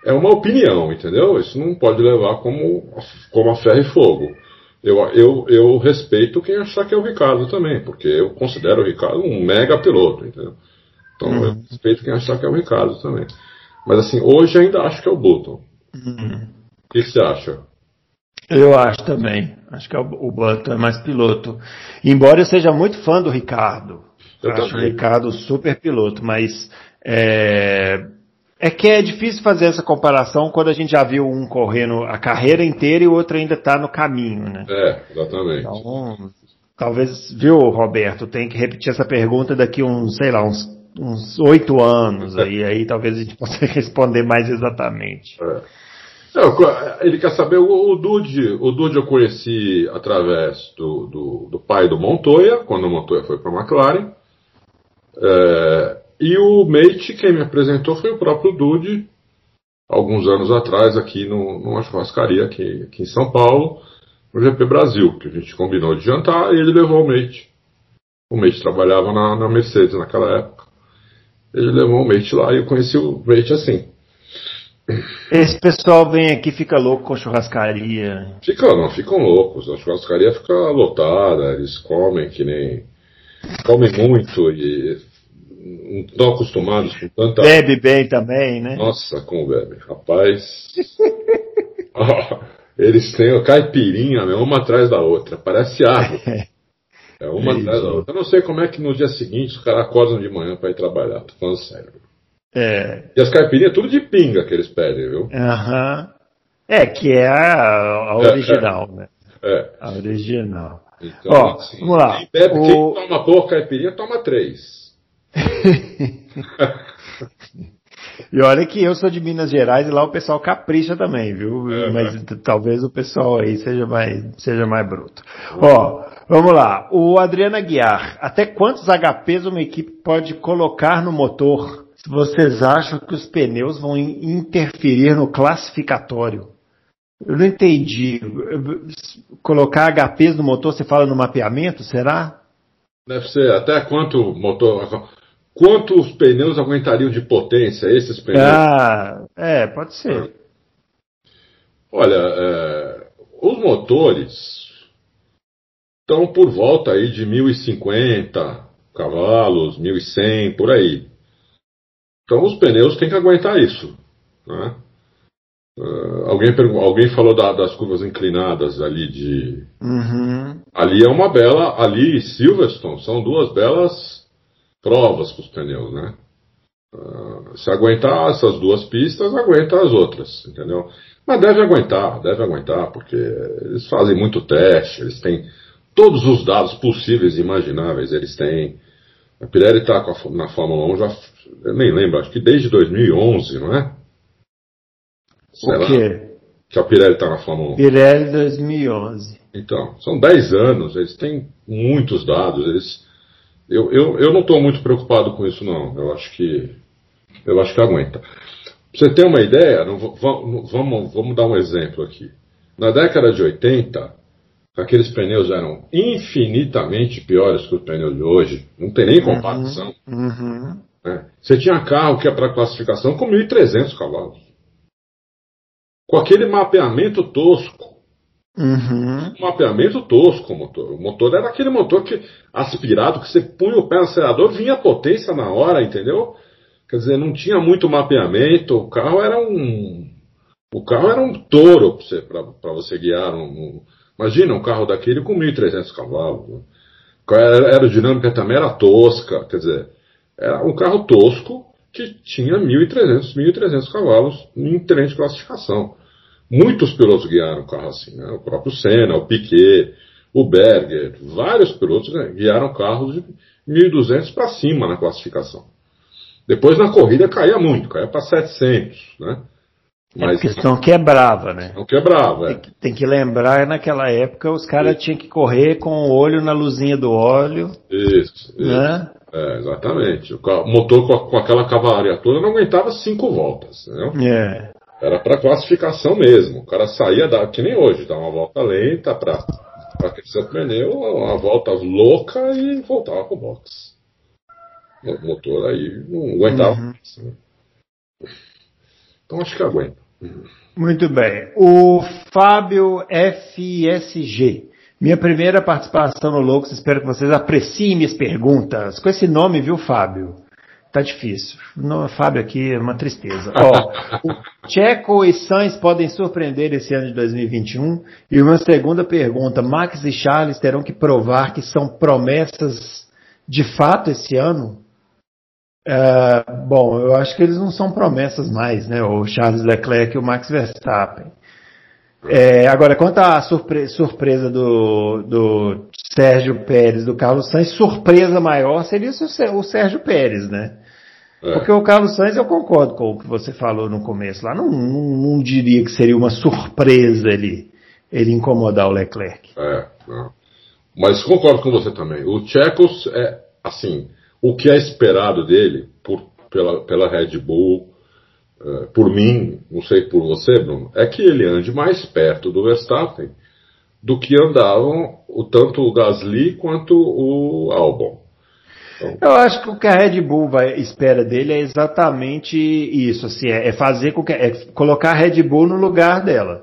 é uma opinião, entendeu? Isso não pode levar como, como a ferro e fogo. Eu, eu, eu respeito quem achar que é o Ricardo também, porque eu considero o Ricardo um mega piloto, entendeu? Então uhum. eu respeito quem achar que é o Ricardo também. Mas assim, hoje ainda acho que é o Button. Uhum. O que, que você acha? Eu acho também. Acho que é o Button é mais piloto. Embora eu seja muito fã do Ricardo. Eu acho também. o Ricardo super piloto, mas é, é que é difícil fazer essa comparação quando a gente já viu um correndo a carreira inteira e o outro ainda está no caminho, né? É, exatamente. Então, talvez, viu, Roberto, tem que repetir essa pergunta daqui uns, sei lá, uns uns oito anos aí, aí talvez a gente possa responder mais exatamente. É. Ele quer saber, o, o Dude, o Dude eu conheci através do, do, do pai do Montoya, quando o Montoya foi para a McLaren. É, e o Mate, quem me apresentou foi o próprio Dude, alguns anos atrás, aqui no, numa churrascaria aqui, aqui em São Paulo, no GP Brasil, que a gente combinou de jantar e ele levou o Mate. O Mate trabalhava na, na Mercedes naquela época. Ele levou o Mate lá e eu conheci o Mate assim. Esse pessoal vem aqui fica louco com churrascaria. Ficam, não, ficam loucos. A churrascaria fica lotada, eles comem que nem. comem muito e não estão acostumados com tanta. Bebe bem também, né? Nossa, como bebe. Rapaz. eles têm caipirinha, né, uma atrás da outra. Parece água. É uma atrás da outra. Eu não sei como é que no dia seguinte os caras acordam de manhã para ir trabalhar. Tô falando sério. É. E as caipirinhas tudo de pinga que eles pedem, viu? Aham. É, que é a, a original, é, é. né? É. A original. Então, Ó, assim, vamos lá. Quem, bebe, o... quem toma pouco caipirinha, toma três. E olha que eu sou de Minas Gerais e lá o pessoal capricha também, viu? É, Mas é. talvez o pessoal aí seja mais, seja mais bruto. Ó, vamos lá. O Adriano Aguiar. Até quantos HPs uma equipe pode colocar no motor vocês acham que os pneus vão interferir no classificatório? Eu não entendi. Colocar HPs no motor, você fala no mapeamento, será? Deve ser. Até quanto motor. Quantos pneus aguentariam de potência esses pneus? Ah, é, pode ser. Olha, é, os motores estão por volta aí de 1050 cavalos, 1100, por aí. Então os pneus têm que aguentar isso. Né? Uh, alguém, alguém falou da, das curvas inclinadas ali de. Uhum. Ali é uma bela. Ali e Silverstone são duas belas provas para os pneus, né? Uh, se aguentar essas duas pistas, aguenta as outras, entendeu? Mas deve aguentar, deve aguentar, porque eles fazem muito teste, eles têm todos os dados possíveis e imagináveis eles têm. A Pirelli está na Fórmula 1 já, eu nem lembro, acho que desde 2011, não é? Sei o quê? Que a Pirelli está na Fórmula 1. Pirelli 2011. Então, são 10 anos, eles têm muitos dados, eles. Eu, eu, eu não estou muito preocupado com isso não. Eu acho que. Eu acho que aguenta. Pra você ter uma ideia, não, vamos, vamos, vamos dar um exemplo aqui. Na década de 80, aqueles pneus eram infinitamente piores que os pneus de hoje. Não tem nem uhum. comparação. Uhum. Né? Você tinha carro que é para classificação com 1.300 cavalos. Com aquele mapeamento tosco. Uhum. Um mapeamento tosco o motor. O motor era aquele motor que aspirado, que você punha o pé no acelerador, vinha a potência na hora, entendeu? Quer dizer, não tinha muito mapeamento, o carro era um. O carro era um touro para você, você guiar. Um, um, imagina um carro daquele com 1.300 cavalos. Né? A aerodinâmica também era tosca, quer dizer, era um carro tosco que tinha 1.300, 1.300 cavalos em trem de classificação. Muitos pilotos guiaram o carro assim, né? o próprio Senna, o Piquet, o Berger, vários pilotos né, guiaram carros de 1.200 para cima na classificação. Depois na corrida caía muito, caía para 700, né? É Mas, é questão quebrava, né? Não quebrava, é. tem, tem, que lembrar, naquela época os caras tinham que correr com o olho na luzinha do óleo. Isso, né? Isso. É, exatamente. O, motor com, com, aquela cavalaria toda não aguentava cinco voltas. Né? É. Era para classificação mesmo. O cara saía, da, que nem hoje, dá uma volta lenta para aquecer o pneu, uma volta louca e voltava pro box. O motor aí não aguentava. Uhum. Né? Então acho que aguenta. Muito bem. O Fábio FSG. Minha primeira participação no Loucos, espero que vocês apreciem minhas perguntas. Com esse nome, viu, Fábio? Tá difícil. No, Fábio aqui é uma tristeza. Ó, o Checo e Sainz podem surpreender esse ano de 2021. E uma segunda pergunta: Max e Charles terão que provar que são promessas de fato esse ano? É, bom, eu acho que eles não são promessas mais, né? O Charles Leclerc e o Max Verstappen. É, agora, quanto à surpre surpresa do, do Sérgio Pérez, do Carlos Sainz, surpresa maior seria o Sérgio Pérez, né? É. Porque o Carlos Sainz, eu concordo com o que você falou no começo lá, não, não, não diria que seria uma surpresa ele, ele incomodar o Leclerc. É, não. mas concordo com você também. O Tchekos é, assim, o que é esperado dele por, pela, pela Red Bull, uh, por mim, não sei por você, Bruno, é que ele ande mais perto do Verstappen do que andavam o, tanto o Gasly quanto o Albon. Eu acho que o que a Red Bull vai, espera dele é exatamente isso, assim, é, é fazer com que, é colocar a Red Bull no lugar dela.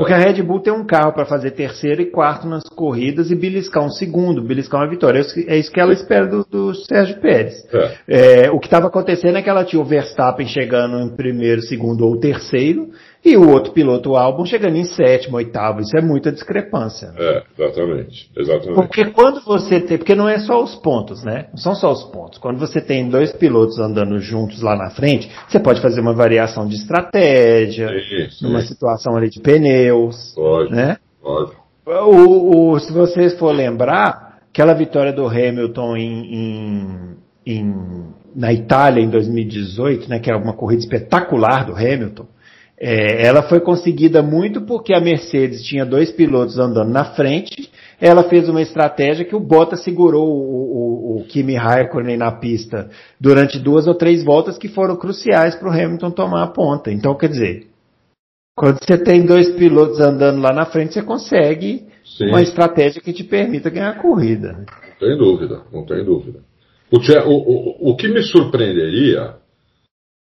Porque a Red Bull tem um carro para fazer terceiro e quarto nas corridas e beliscar um segundo, beliscar uma vitória. É isso que ela espera do, do Sérgio Pérez. É. É, o que estava acontecendo é que ela tinha o Verstappen chegando em primeiro, segundo ou terceiro e o outro piloto, o Albon, chegando em sétimo, oitavo. Isso é muita discrepância. É, exatamente. exatamente. Porque quando você tem. Porque não é só os pontos, né? Não são só os pontos. Quando você tem dois pilotos andando juntos lá na frente, você pode fazer uma variação de estratégia, sim, numa situação ali de pneus. Pode. Né? Pode. O, o, se vocês for lembrar, aquela vitória do Hamilton em, em, em, na Itália em 2018, né, que era uma corrida espetacular do Hamilton, é, ela foi conseguida muito porque a Mercedes tinha dois pilotos andando na frente. Ela fez uma estratégia que o Bottas segurou o, o, o Kimi Raikkonen na pista durante duas ou três voltas que foram cruciais para o Hamilton tomar a ponta. Então, quer dizer, quando você tem dois pilotos andando lá na frente, você consegue Sim. uma estratégia que te permita ganhar a corrida. Né? Não tem dúvida, não tem dúvida. O, o, o que me surpreenderia,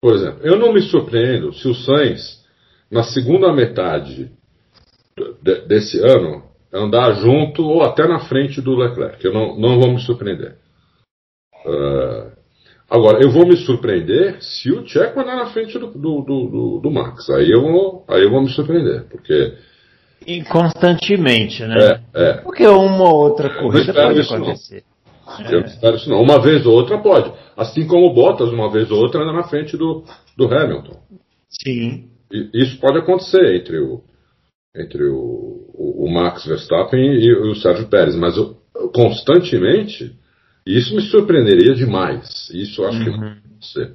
por exemplo, eu não me surpreendo se o Sainz na segunda metade de, desse ano, andar junto ou até na frente do Leclerc. Eu não, não vou me surpreender. Uh, agora, eu vou me surpreender se o Checo andar na frente do, do, do, do, Max. Aí eu, vou, aí eu vou me surpreender, porque. E constantemente, né? É, é. Porque uma ou outra corrida pode acontecer. Não. Eu não espero isso não. Uma vez ou outra pode. Assim como o Bottas, uma vez ou outra, anda na frente do, do Hamilton. Sim. Isso pode acontecer entre o, entre o, o, o Max Verstappen e, o Sérgio Pérez, mas eu, constantemente, isso me surpreenderia demais. Isso eu acho uhum. que não vai acontecer.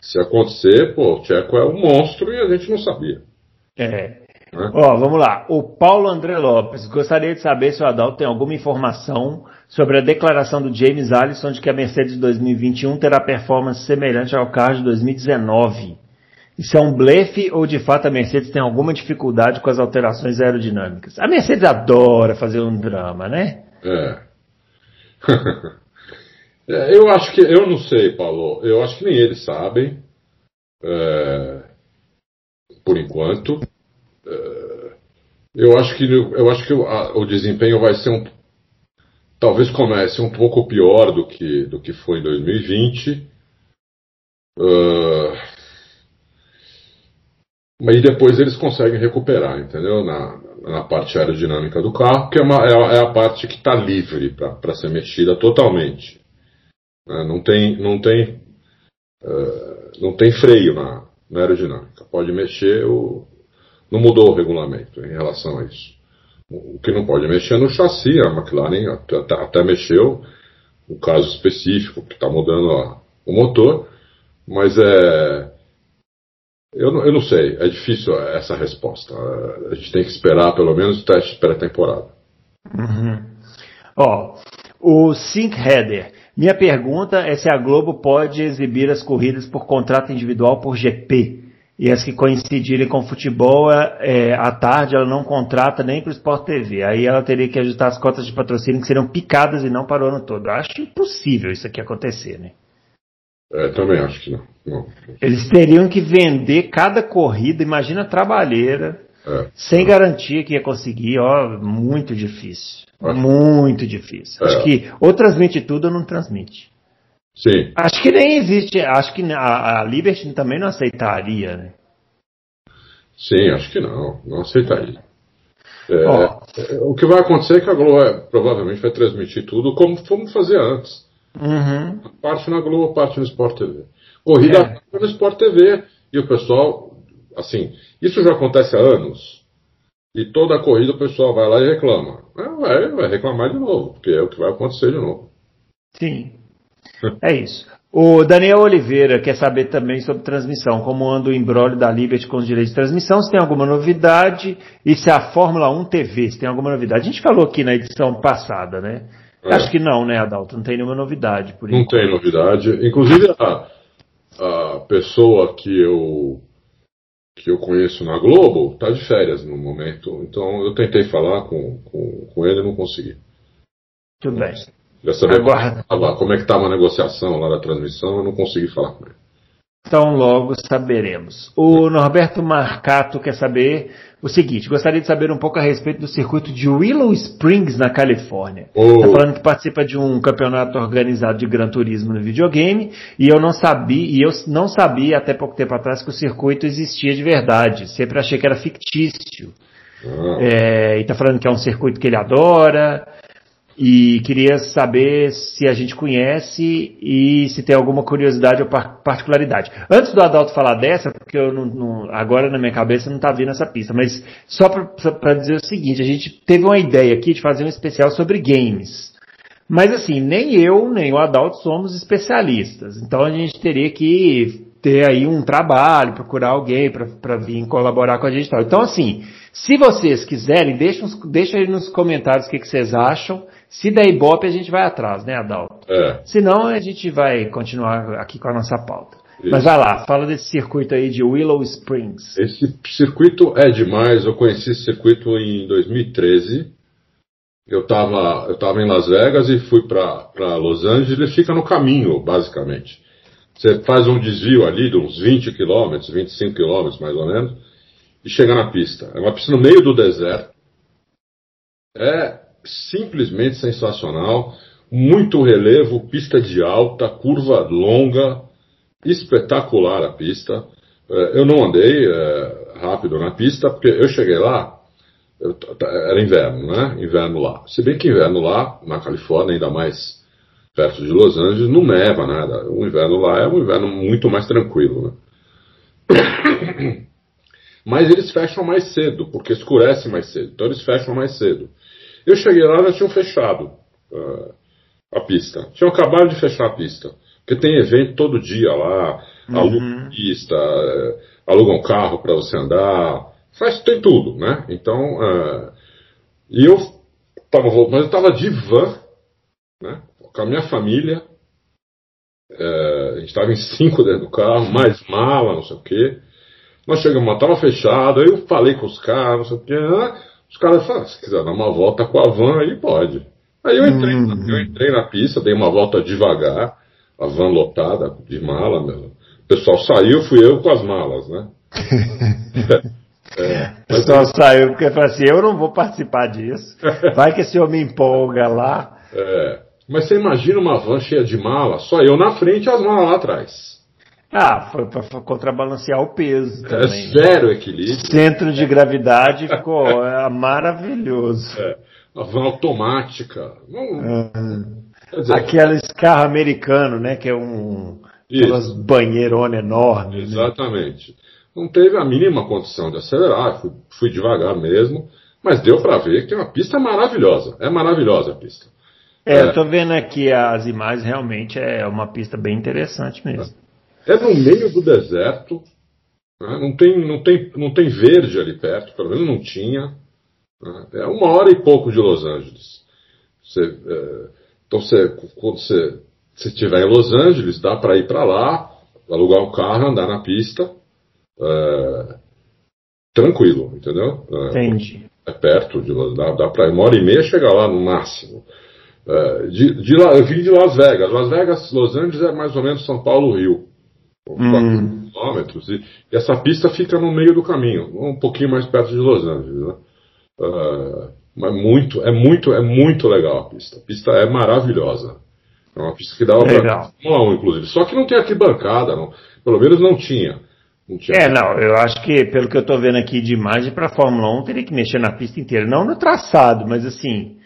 Se acontecer, pô, o Tcheco é um monstro e a gente não sabia. É. Né? Ó, vamos lá. O Paulo André Lopes. Gostaria de saber se o Adalto tem alguma informação sobre a declaração do James Allison de que a Mercedes 2021 terá performance semelhante ao carro de 2019. Isso é um blefe ou de fato a Mercedes tem alguma dificuldade com as alterações aerodinâmicas? A Mercedes adora fazer um drama, né? É. é eu acho que, eu não sei, Paulo. Eu acho que nem eles sabem. É, por enquanto. É, eu acho que, eu acho que o, a, o desempenho vai ser um, talvez comece um pouco pior do que, do que foi em 2020. Uh, mas depois eles conseguem recuperar, entendeu? Na, na parte aerodinâmica do carro, que é, uma, é, é a parte que está livre para ser mexida totalmente. Uh, não tem, não tem, uh, não tem freio na, na aerodinâmica. Pode mexer, o, não mudou o regulamento em relação a isso. O que não pode mexer no chassi, a McLaren até, até mexeu, o caso específico, que está mudando o motor, mas é. Eu não, eu não sei, é difícil essa resposta. A gente tem que esperar pelo menos o teste pré-temporada. Uhum. Ó, o Sync Header. Minha pergunta é se a Globo pode exibir as corridas por contrato individual por GP e as que coincidirem com futebol, é, à tarde ela não contrata nem para o Sport TV. Aí ela teria que ajustar as cotas de patrocínio que seriam picadas e não para o ano todo. Acho impossível isso aqui acontecer, né? É, também acho que não. não. Eles teriam que vender cada corrida, imagina a trabalheira, é, sem é. garantia que ia conseguir, ó, muito difícil. Acho. Muito difícil. Acho é. que ou transmite tudo ou não transmite. Sim. Acho que nem existe, acho que a, a Liberty também não aceitaria, né? Sim, acho que não, não aceitaria. É, oh. O que vai acontecer é que a Globo é, provavelmente vai transmitir tudo como fomos fazer antes. Uhum. Parte na Globo, parte no Sport TV. Corrida é. no Sport TV. E o pessoal, assim, isso já acontece há anos. E toda a corrida o pessoal vai lá e reclama. É, vai, vai reclamar de novo, porque é o que vai acontecer de novo. Sim. É isso. O Daniel Oliveira quer saber também sobre transmissão, como anda o embrólio da Liberty com os direitos de transmissão, se tem alguma novidade e se a Fórmula 1 TV, se tem alguma novidade. A gente falou aqui na edição passada, né? É. Acho que não, né, Adalto? Não tem nenhuma novidade por Não tem novidade. Inclusive a, a pessoa que eu que eu conheço na Globo está de férias no momento. Então eu tentei falar com, com, com ele e não consegui. Tudo bem. Já saber Agora... como é que estava a negociação lá da transmissão, eu não consegui falar com ele. Então logo saberemos. O Norberto Marcato quer saber o seguinte: gostaria de saber um pouco a respeito do circuito de Willow Springs na Califórnia. Está oh. falando que participa de um campeonato organizado de Gran Turismo no videogame e eu não sabia e eu não sabia até pouco tempo atrás que o circuito existia de verdade. Sempre achei que era fictício. Ah. É, e está falando que é um circuito que ele adora e queria saber se a gente conhece e se tem alguma curiosidade ou particularidade. Antes do Adalto falar dessa, porque eu não, não, agora na minha cabeça não está vindo essa pista, mas só para dizer o seguinte, a gente teve uma ideia aqui de fazer um especial sobre games. Mas assim, nem eu nem o Adalto somos especialistas, então a gente teria que ter aí um trabalho, procurar alguém para vir colaborar com a gente. Então assim, se vocês quiserem, deixem, deixem aí nos comentários o que, que vocês acham. Se der ibope, a gente vai atrás, né, Adalto? É. Senão, a gente vai continuar aqui com a nossa pauta. Isso. Mas vai lá, fala desse circuito aí de Willow Springs. Esse circuito é demais. Eu conheci esse circuito em 2013. Eu estava eu tava em Las Vegas e fui para Los Angeles. Fica no caminho, basicamente. Você faz um desvio ali de uns 20 quilômetros, 25 quilômetros mais ou menos, e chega na pista. É uma pista no meio do deserto. É simplesmente sensacional. Muito relevo, pista de alta, curva longa, espetacular a pista. É, eu não andei é, rápido na pista, porque eu cheguei lá, era inverno, né? Inverno lá. Se bem que inverno lá, na Califórnia, ainda mais perto de Los Angeles, não neva nada. O inverno lá é um inverno muito mais tranquilo, né? mas eles fecham mais cedo, porque escurece mais cedo. Então eles fecham mais cedo. Eu cheguei lá, já tinham fechado uh, a pista. Tinham acabado de fechar a pista. Porque tem evento todo dia lá, uhum. alugam pista, uh, alugam um carro para você andar, faz, tem tudo, né? Então, uh, e eu tava, mas eu tava de van, né? Com a minha família, uh, a gente estava em cinco dentro do carro, mais mala, não sei o quê. Nós chegamos, estava fechado, aí eu falei com os caras, não sei o quê. Ah, os caras falaram, se quiser dar uma volta com a van, aí pode. Aí eu entrei, uhum. eu entrei na pista, dei uma volta devagar, a van lotada de mala, meu. o pessoal saiu, fui eu com as malas, né? é, o pessoal saiu porque falou assim, eu não vou participar disso. Vai que esse homem empolga lá. É, mas você imagina uma van cheia de mala, só eu na frente e as malas lá atrás. Ah, foi para contrabalancear o peso é também. É zero equilíbrio. Centro de gravidade ficou é, maravilhoso. É, a van automática. Não, dizer, Aqueles carro americano, né? Que é um. Aquelas banheironas enormes. Né? Exatamente. Né? Não teve a mínima condição de acelerar, fui, fui devagar mesmo, mas deu para ver que é uma pista maravilhosa. É maravilhosa a pista. É, é, eu tô vendo aqui as imagens, realmente é uma pista bem interessante mesmo. É no meio do deserto, né? não, tem, não, tem, não tem verde ali perto, pelo menos não tinha. Né? É uma hora e pouco de Los Angeles. Você, é, então, você, quando você, estiver em Los Angeles, dá para ir para lá, alugar um carro, andar na pista, é, tranquilo, entendeu? É, Entendi. É perto de Los dá, dá para ir uma hora e meia chegar lá no máximo. É, de, de, eu vim de Las Vegas. Las Vegas, Los Angeles é mais ou menos São Paulo, Rio. Hum. quilômetros. E, e, essa pista fica no meio do caminho, um pouquinho mais perto de Los Angeles. Né? Uh, mas muito, é muito, é muito legal a pista. A pista é maravilhosa. É uma pista que dava para um, inclusive. Só que não tem arquibancada, não. pelo menos não tinha. Não tinha é, não, eu acho que pelo que eu estou vendo aqui de imagem para Fórmula 1 teria que mexer na pista inteira, não no traçado, mas assim,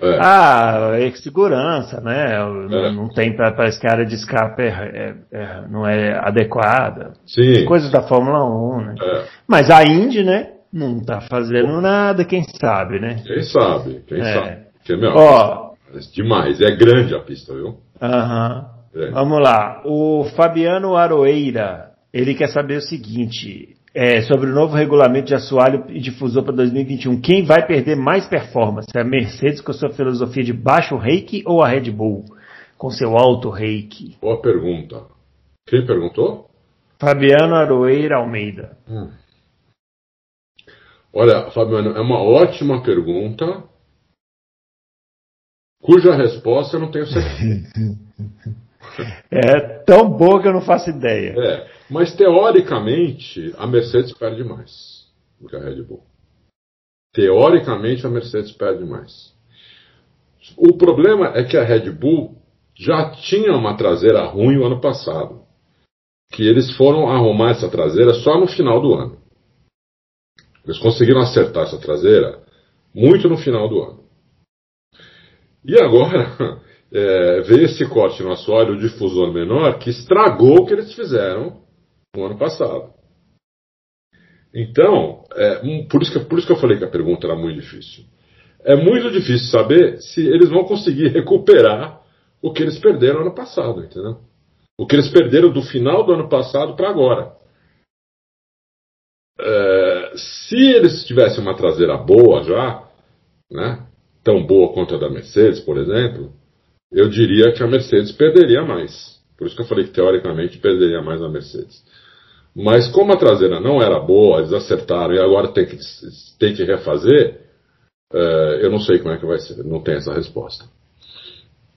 é. Ah, é segurança, né? É. Não tem, parece que a área de escape é, é, é, não é adequada. Sim. Coisas da Fórmula 1, né? É. Mas a Indy, né? Não tá fazendo nada, quem sabe, né? Quem sabe, quem sabe. Que, meu, Ó, demais, é grande a pista, viu? Aham. Vamos lá. O Fabiano Aroeira, ele quer saber o seguinte: é, sobre o novo regulamento de assoalho e difusor para 2021. Quem vai perder mais performance? É a Mercedes com a sua filosofia de baixo reiki ou a Red Bull com seu alto reiki? Boa pergunta. Quem perguntou? Fabiano Aroeira Almeida. Hum. Olha, Fabiano, é uma ótima pergunta, cuja resposta eu não tenho certeza. é tão boa que eu não faço ideia. É. Mas teoricamente a Mercedes perde mais do que a Red Bull. Teoricamente a Mercedes perde mais. O problema é que a Red Bull já tinha uma traseira ruim o ano passado. Que eles foram arrumar essa traseira só no final do ano. Eles conseguiram acertar essa traseira muito no final do ano. E agora é, veio esse corte no assoalho difusor menor que estragou o que eles fizeram no ano passado. Então, é, um, por, isso que, por isso que eu falei que a pergunta era muito difícil. É muito difícil saber se eles vão conseguir recuperar o que eles perderam ano passado, entendeu? O que eles perderam do final do ano passado para agora. É, se eles tivessem uma traseira boa já, né, tão boa quanto a da Mercedes, por exemplo, eu diria que a Mercedes perderia mais. Por isso que eu falei que teoricamente perderia mais a Mercedes. Mas como a traseira não era boa, eles acertaram e agora tem que, tem que refazer, é, eu não sei como é que vai ser, não tem essa resposta.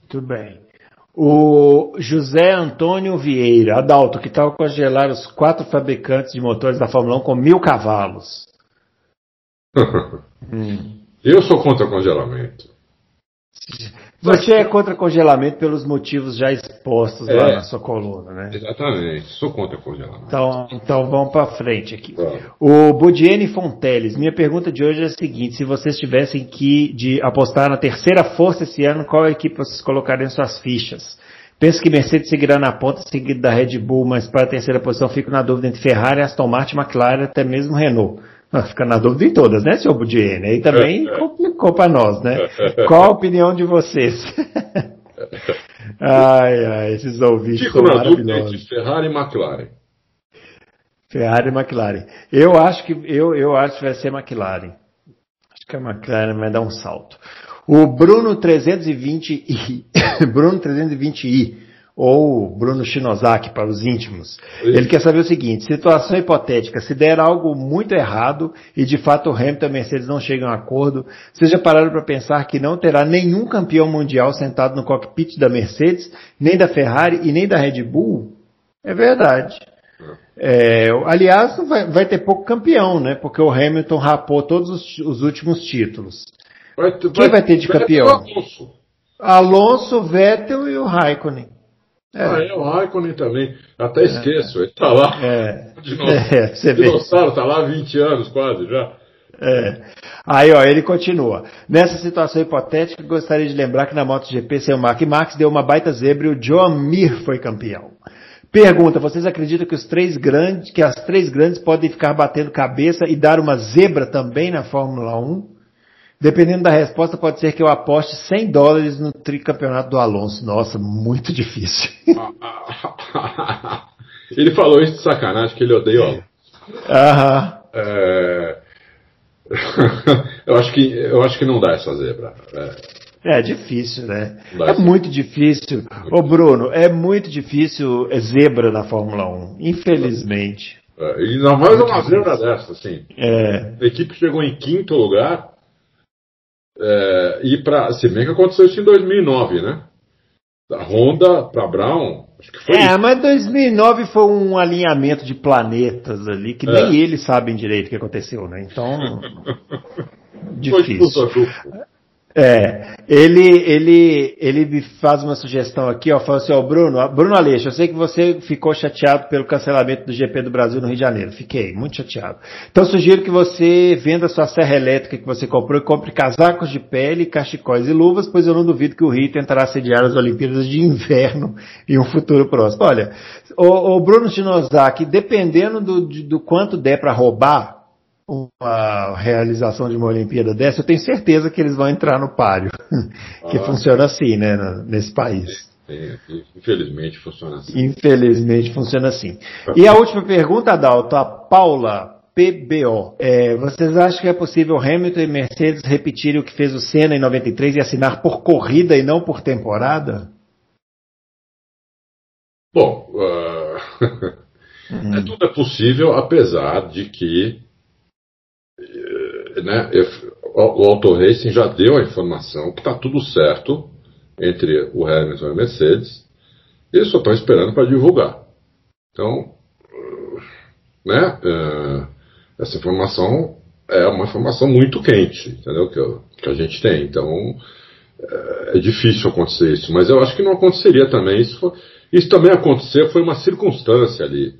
Tudo bem. O José Antônio Vieira, Adalto, que tal congelar os quatro fabricantes de motores da Fórmula 1 com mil cavalos? hum. Eu sou contra congelamento. Você é contra congelamento pelos motivos já expostos é, lá na sua coluna, né? Exatamente, sou contra congelamento. Então, então vamos para frente aqui. O Budiene Fonteles, minha pergunta de hoje é a seguinte: se vocês tivessem que de apostar na terceira força esse ano, qual equipe vocês colocariam suas fichas? Penso que Mercedes seguirá na ponta, seguido da Red Bull, mas para a terceira posição fico na dúvida entre Ferrari, Aston Martin, McLaren, até mesmo Renault. Ah, fica na dúvida em todas, né, senhor Budiene? Aí também complicou para nós, né? Qual a opinião de vocês? ai, ai, esses ouvintes Fico na dúvida entre Ferrari e McLaren. Ferrari e McLaren. Eu acho que eu, eu acho que vai ser McLaren. Acho que a McLaren vai dar um salto. O Bruno 320i, Bruno 320i, ou Bruno Shinozaki para os íntimos. Ele quer saber o seguinte, situação hipotética, se der algo muito errado e de fato o Hamilton e a Mercedes não chegam a acordo, seja parado para pensar que não terá nenhum campeão mundial sentado no cockpit da Mercedes, nem da Ferrari e nem da Red Bull? É verdade. É, aliás, vai, vai, ter pouco campeão, né? Porque o Hamilton rapou todos os, os últimos títulos. Vai, Quem vai, vai ter de campeão? Alonso. Alonso, Vettel e o Raikkonen. É. Ah, é o Raikkonen também. Até esqueço, ele tá lá. É. Dinossauro, é, você vê. dinossauro tá lá há 20 anos quase já. É. Aí, ó, ele continua. Nessa situação hipotética, gostaria de lembrar que na MotoGP, seu Mark Marques deu uma baita zebra e o Joan Mir foi campeão. Pergunta, vocês acreditam que os três grandes, que as três grandes podem ficar batendo cabeça e dar uma zebra também na Fórmula 1? Dependendo da resposta, pode ser que eu aposte 100 dólares no tricampeonato do Alonso. Nossa, muito difícil. ele falou isso de sacanagem, que ele odeia o Alonso. Aham. É... eu, acho que, eu acho que não dá essa zebra. É, é difícil, né? É muito difícil. Ô Bruno, é muito difícil zebra na Fórmula 1, infelizmente. É, e ainda mais uma zebra dessa, assim. É. A equipe chegou em quinto lugar é, e para se bem que aconteceu isso em 2009, né? Da Honda para Brown, acho que foi. É, isso. mas 2009 foi um alinhamento de planetas ali que é. nem eles sabem direito o que aconteceu, né? Então difícil. É, ele, ele, ele faz uma sugestão aqui, ó, fala assim, ó, Bruno, Bruno Aleixo, eu sei que você ficou chateado pelo cancelamento do GP do Brasil no Rio de Janeiro. Fiquei, muito chateado. Então sugiro que você venda sua serra elétrica que você comprou e compre casacos de pele, cachecóis e luvas, pois eu não duvido que o Rio tentará sediar as Olimpíadas de Inverno em um futuro próximo. Olha, o Bruno Shinozaki, dependendo do, do quanto der para roubar, uma realização de uma Olimpíada dessa, eu tenho certeza que eles vão entrar no páreo. que ah, funciona assim, né, nesse país. infelizmente funciona assim. Infelizmente funciona assim. E a última pergunta, Adalto, a Paula PBO. É, vocês acham que é possível Hamilton e Mercedes repetirem o que fez o Senna em 93 e assinar por corrida e não por temporada? Bom, uh... hum. é, tudo é possível, apesar de que né, o Auto Racing já deu a informação que está tudo certo entre o Hamilton e a Mercedes. Eles só estão esperando para divulgar. Então, né, é, essa informação é uma informação muito quente, entendeu? Que, que a gente tem. Então, é, é, difícil acontecer isso. Mas eu acho que não aconteceria também. Isso, foi, isso também aconteceu, foi uma circunstância ali.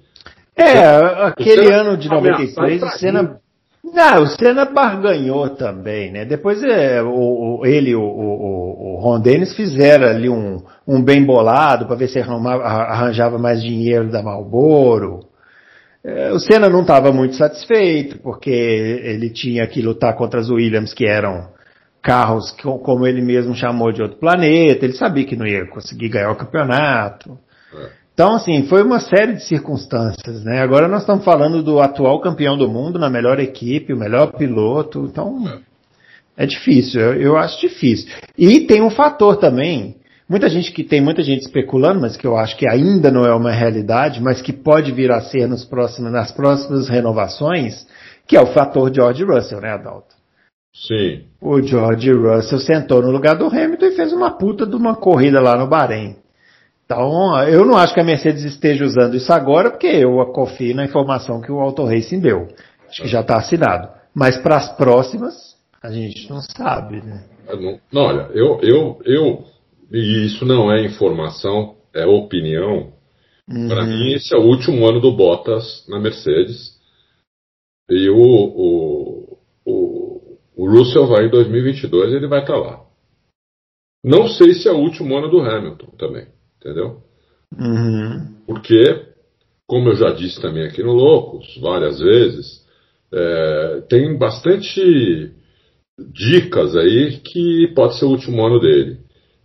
É, aquele ano de 93, o Senna não, o Senna barganhou também, né? Depois é, o, o, ele e o, o, Ron Dennis fizeram ali um, um bem bolado para ver se arranjava mais dinheiro da Marlboro. É, o Senna não estava muito satisfeito, porque ele tinha que lutar contra as Williams, que eram carros que, como ele mesmo chamou de outro planeta. Ele sabia que não ia conseguir ganhar o campeonato. É. Então, assim, foi uma série de circunstâncias, né? Agora nós estamos falando do atual campeão do mundo, na melhor equipe, o melhor piloto, então é difícil, eu, eu acho difícil. E tem um fator também, muita gente que tem muita gente especulando, mas que eu acho que ainda não é uma realidade, mas que pode vir a ser nos próximos, nas próximas renovações, que é o fator George Russell, né, Adalto? Sim. O George Russell sentou no lugar do Hamilton e fez uma puta de uma corrida lá no Bahrein. Então, eu não acho que a Mercedes esteja usando isso agora, porque eu confio na informação que o Auto Racing deu. Acho que já está assinado. Mas para as próximas, a gente não sabe, né? Não, não, olha, eu, eu, eu, e isso não é informação, é opinião. Uhum. Para mim, esse é o último ano do Bottas na Mercedes. E o, o, o, o Russell vai em 2022 ele vai estar tá lá. Não sei se é o último ano do Hamilton também. Entendeu? Uhum. Porque, como eu já disse também aqui no Loucos, várias vezes, é, tem bastante dicas aí que pode ser o último ano dele.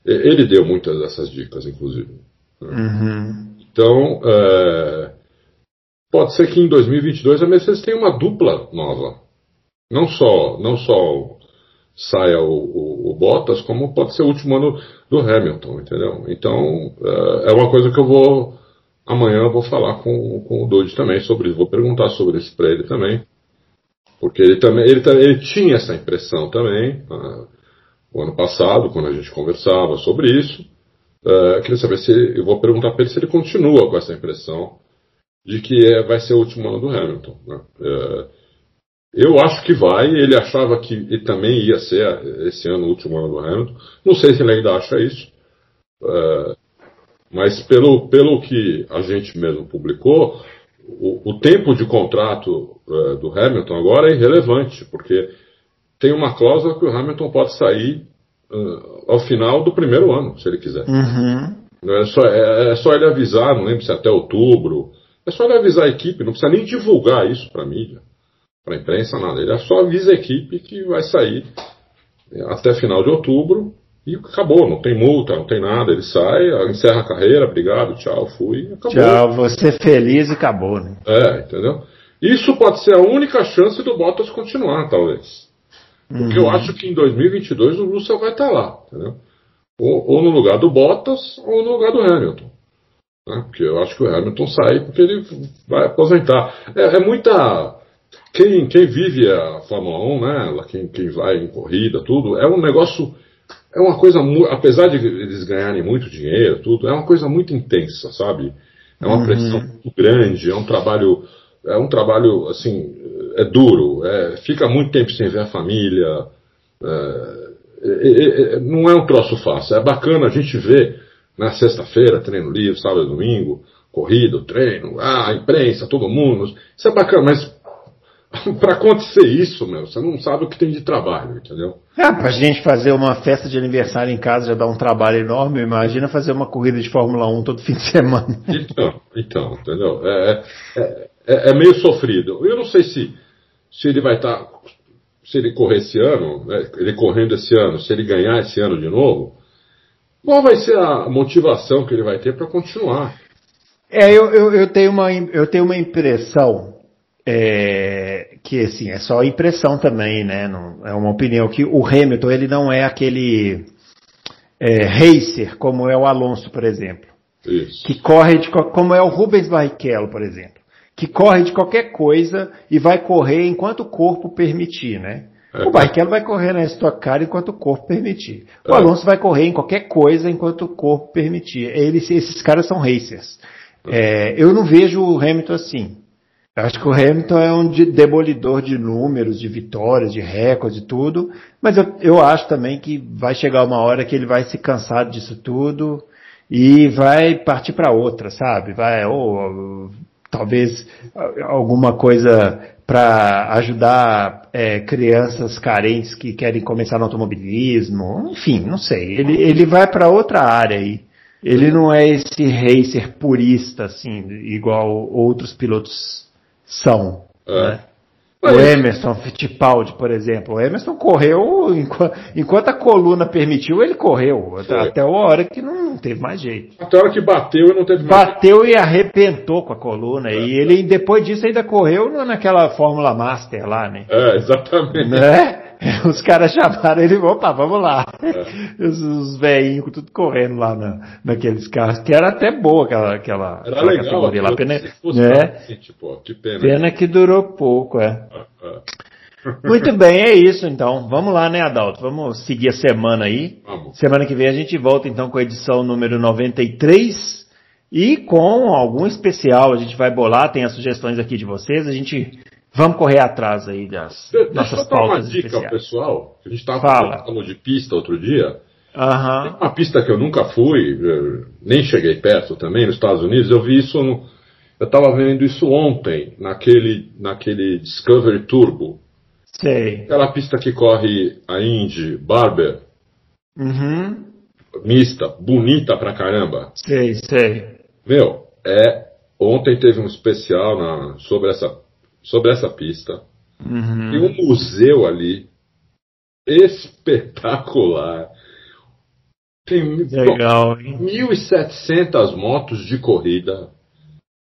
Ele deu muitas dessas dicas, inclusive. Né? Uhum. Então, é, pode ser que em 2022 a Mercedes tenha uma dupla nova. Não só, não só saia o, o, o, Bottas, como pode ser o último ano do Hamilton, entendeu? Então, é, é uma coisa que eu vou. Amanhã eu vou falar com, com o Dodge também sobre isso, vou perguntar sobre isso para ele também. Porque ele também ele, ele tinha essa impressão também, uh, o ano passado, quando a gente conversava sobre isso. Uh, queria saber se. Eu vou perguntar para ele se ele continua com essa impressão de que é, vai ser o último ano do Hamilton. Né? Uh, eu acho que vai, ele achava que ele também ia ser esse ano o último ano do Hamilton. Não sei se ele ainda acha isso. Uh, mas pelo, pelo que a gente mesmo publicou, o, o tempo de contrato uh, do Hamilton agora é irrelevante, porque tem uma cláusula que o Hamilton pode sair uh, ao final do primeiro ano, se ele quiser. Uhum. É, só, é, é, só ele avisar, não lembro se até outubro. É só ele avisar a equipe, não precisa nem divulgar isso para a mídia para a imprensa, nada. Ele só avisa a equipe que vai sair até final de outubro e acabou, não tem multa, não tem nada. Ele sai, encerra a carreira, obrigado, tchau, fui, acabou. Tchau, você feliz e acabou, né? É, entendeu? Isso pode ser a única chance do Bottas continuar, talvez. Porque uhum. eu acho que em 2022 o Russell vai estar lá, entendeu? Ou, ou, no lugar do Bottas ou no lugar do Hamilton. Né? Porque eu acho que o Hamilton sai porque ele vai aposentar. É, é muita quem, quem vive a Fórmula 1, né, quem, quem vai em corrida, tudo, é um negócio, é uma coisa, apesar de eles ganharem muito dinheiro, tudo, é uma coisa muito intensa, sabe? É uma uhum. pressão muito grande, é um trabalho, é um trabalho, assim, é duro, é, fica muito tempo sem ver a família, é, é, não é um troço fácil, é bacana a gente ver na sexta-feira, treino livre, sábado e domingo, corrida, treino, ah, imprensa, todo mundo, isso é bacana, mas para acontecer isso, meu, você não sabe o que tem de trabalho, entendeu? É, pra gente fazer uma festa de aniversário em casa já dá um trabalho enorme, imagina fazer uma corrida de Fórmula 1 todo fim de semana. Então, então, entendeu? É, é, é, é meio sofrido. Eu não sei se, se ele vai estar. Tá, se ele correr esse ano, né, ele correndo esse ano, se ele ganhar esse ano de novo, qual vai ser a motivação que ele vai ter para continuar? É, eu, eu, eu, tenho uma, eu tenho uma impressão é, que assim, é só impressão também, né? Não, é uma opinião que o Hamilton ele não é aquele é, racer como é o Alonso, por exemplo. Isso. Que corre de como é o Rubens Barrichello, por exemplo. Que corre de qualquer coisa e vai correr enquanto o corpo permitir, né? É. O Barrichello vai correr na Stock Car enquanto o corpo permitir. O é. Alonso vai correr em qualquer coisa enquanto o corpo permitir. Eles, esses caras são racers. É, eu não vejo o Hamilton assim. Eu acho que o Hamilton é um de demolidor de números, de vitórias, de recordes e tudo, mas eu, eu acho também que vai chegar uma hora que ele vai se cansar disso tudo e vai partir para outra, sabe? Vai, ou talvez alguma coisa para ajudar é, crianças carentes que querem começar no automobilismo, enfim, não sei. Ele, ele vai para outra área aí. Ele não é esse racer purista, assim, igual outros pilotos são. É. Né? O Emerson Fittipaldi, por exemplo. O Emerson correu enquanto, enquanto a coluna permitiu, ele correu. Foi. Até a hora que não teve mais jeito. Até a hora que bateu e não teve mais Bateu jeito. e arrebentou com a coluna. É. E ele, depois disso, ainda correu naquela Fórmula Master lá, né? É, exatamente. Né? Os caras chamaram ele, opa, vamos lá. É. Os, os velhinhos tudo correndo lá na, naqueles carros, que era até boa aquela, aquela, era aquela legal, categoria lá. Pena, né? assim, tipo, que pena. Pena que durou pouco, é. Muito bem, é isso então. Vamos lá, né, Adalto? Vamos seguir a semana aí. Vamos. Semana que vem a gente volta então com a edição número 93 e com algum especial. A gente vai bolar, tem as sugestões aqui de vocês. A gente Vamos correr atrás aí das de, nossas deixa eu dar uma dica especiais. pessoal. A gente estava falando de pista outro dia. Uhum. Tem uma pista que eu nunca fui, nem cheguei perto também, nos Estados Unidos. Eu vi isso no, eu estava vendo isso ontem, naquele, naquele Discovery Turbo. Sei. Aquela pista que corre a Indy Barber. Uhum. mista, bonita pra caramba. Sei, sei. Meu, é. Ontem teve um especial na, sobre, essa, sobre essa pista. Uhum. E um museu ali espetacular. Tem Legal, hein? 1.700 motos de corrida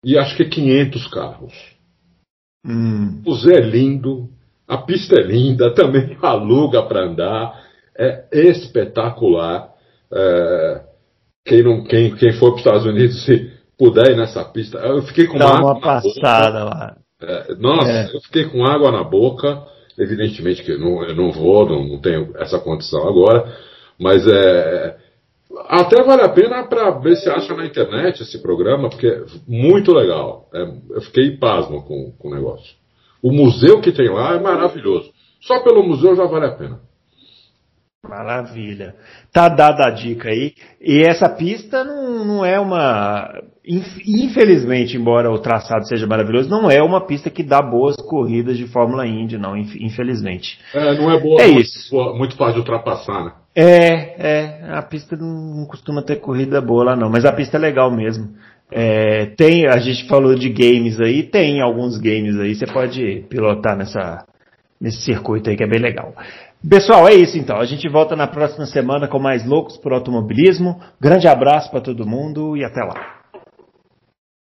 e acho que 500 carros. Hum. O museu é lindo, a pista é linda, também aluga para andar, é espetacular. É, quem, não, quem, quem for para os Estados Unidos, se puder ir nessa pista, eu fiquei com Dá uma na passada boca. lá. É, nossa, É. eu fiquei com água na boca. Evidentemente que eu não, eu não vou, não, não tenho essa condição agora, mas é. Até vale a pena para ver se acha na internet esse programa, porque é muito legal. É, eu fiquei pasmo com, com o negócio. O museu que tem lá é maravilhoso. Só pelo museu já vale a pena. Maravilha. Tá dada a dica aí. E essa pista não, não é uma. Inf- Infelizmente, embora o traçado seja maravilhoso, não é uma pista que dá boas corridas de Fórmula Indy, não, inf- infelizmente. É, não é boa, É muito, isso. boa- muito fácil de ultrapassar, né? É, é, a pista não, não costuma ter corrida boa lá não, mas a pista é legal mesmo. É, tem, a gente falou de games aí, tem alguns games aí, você pode pilotar nessa, nesse circuito aí que é bem legal. Pessoal, é isso então. A gente volta na próxima semana com mais loucos por automobilismo. Grande abraço para todo mundo e até lá.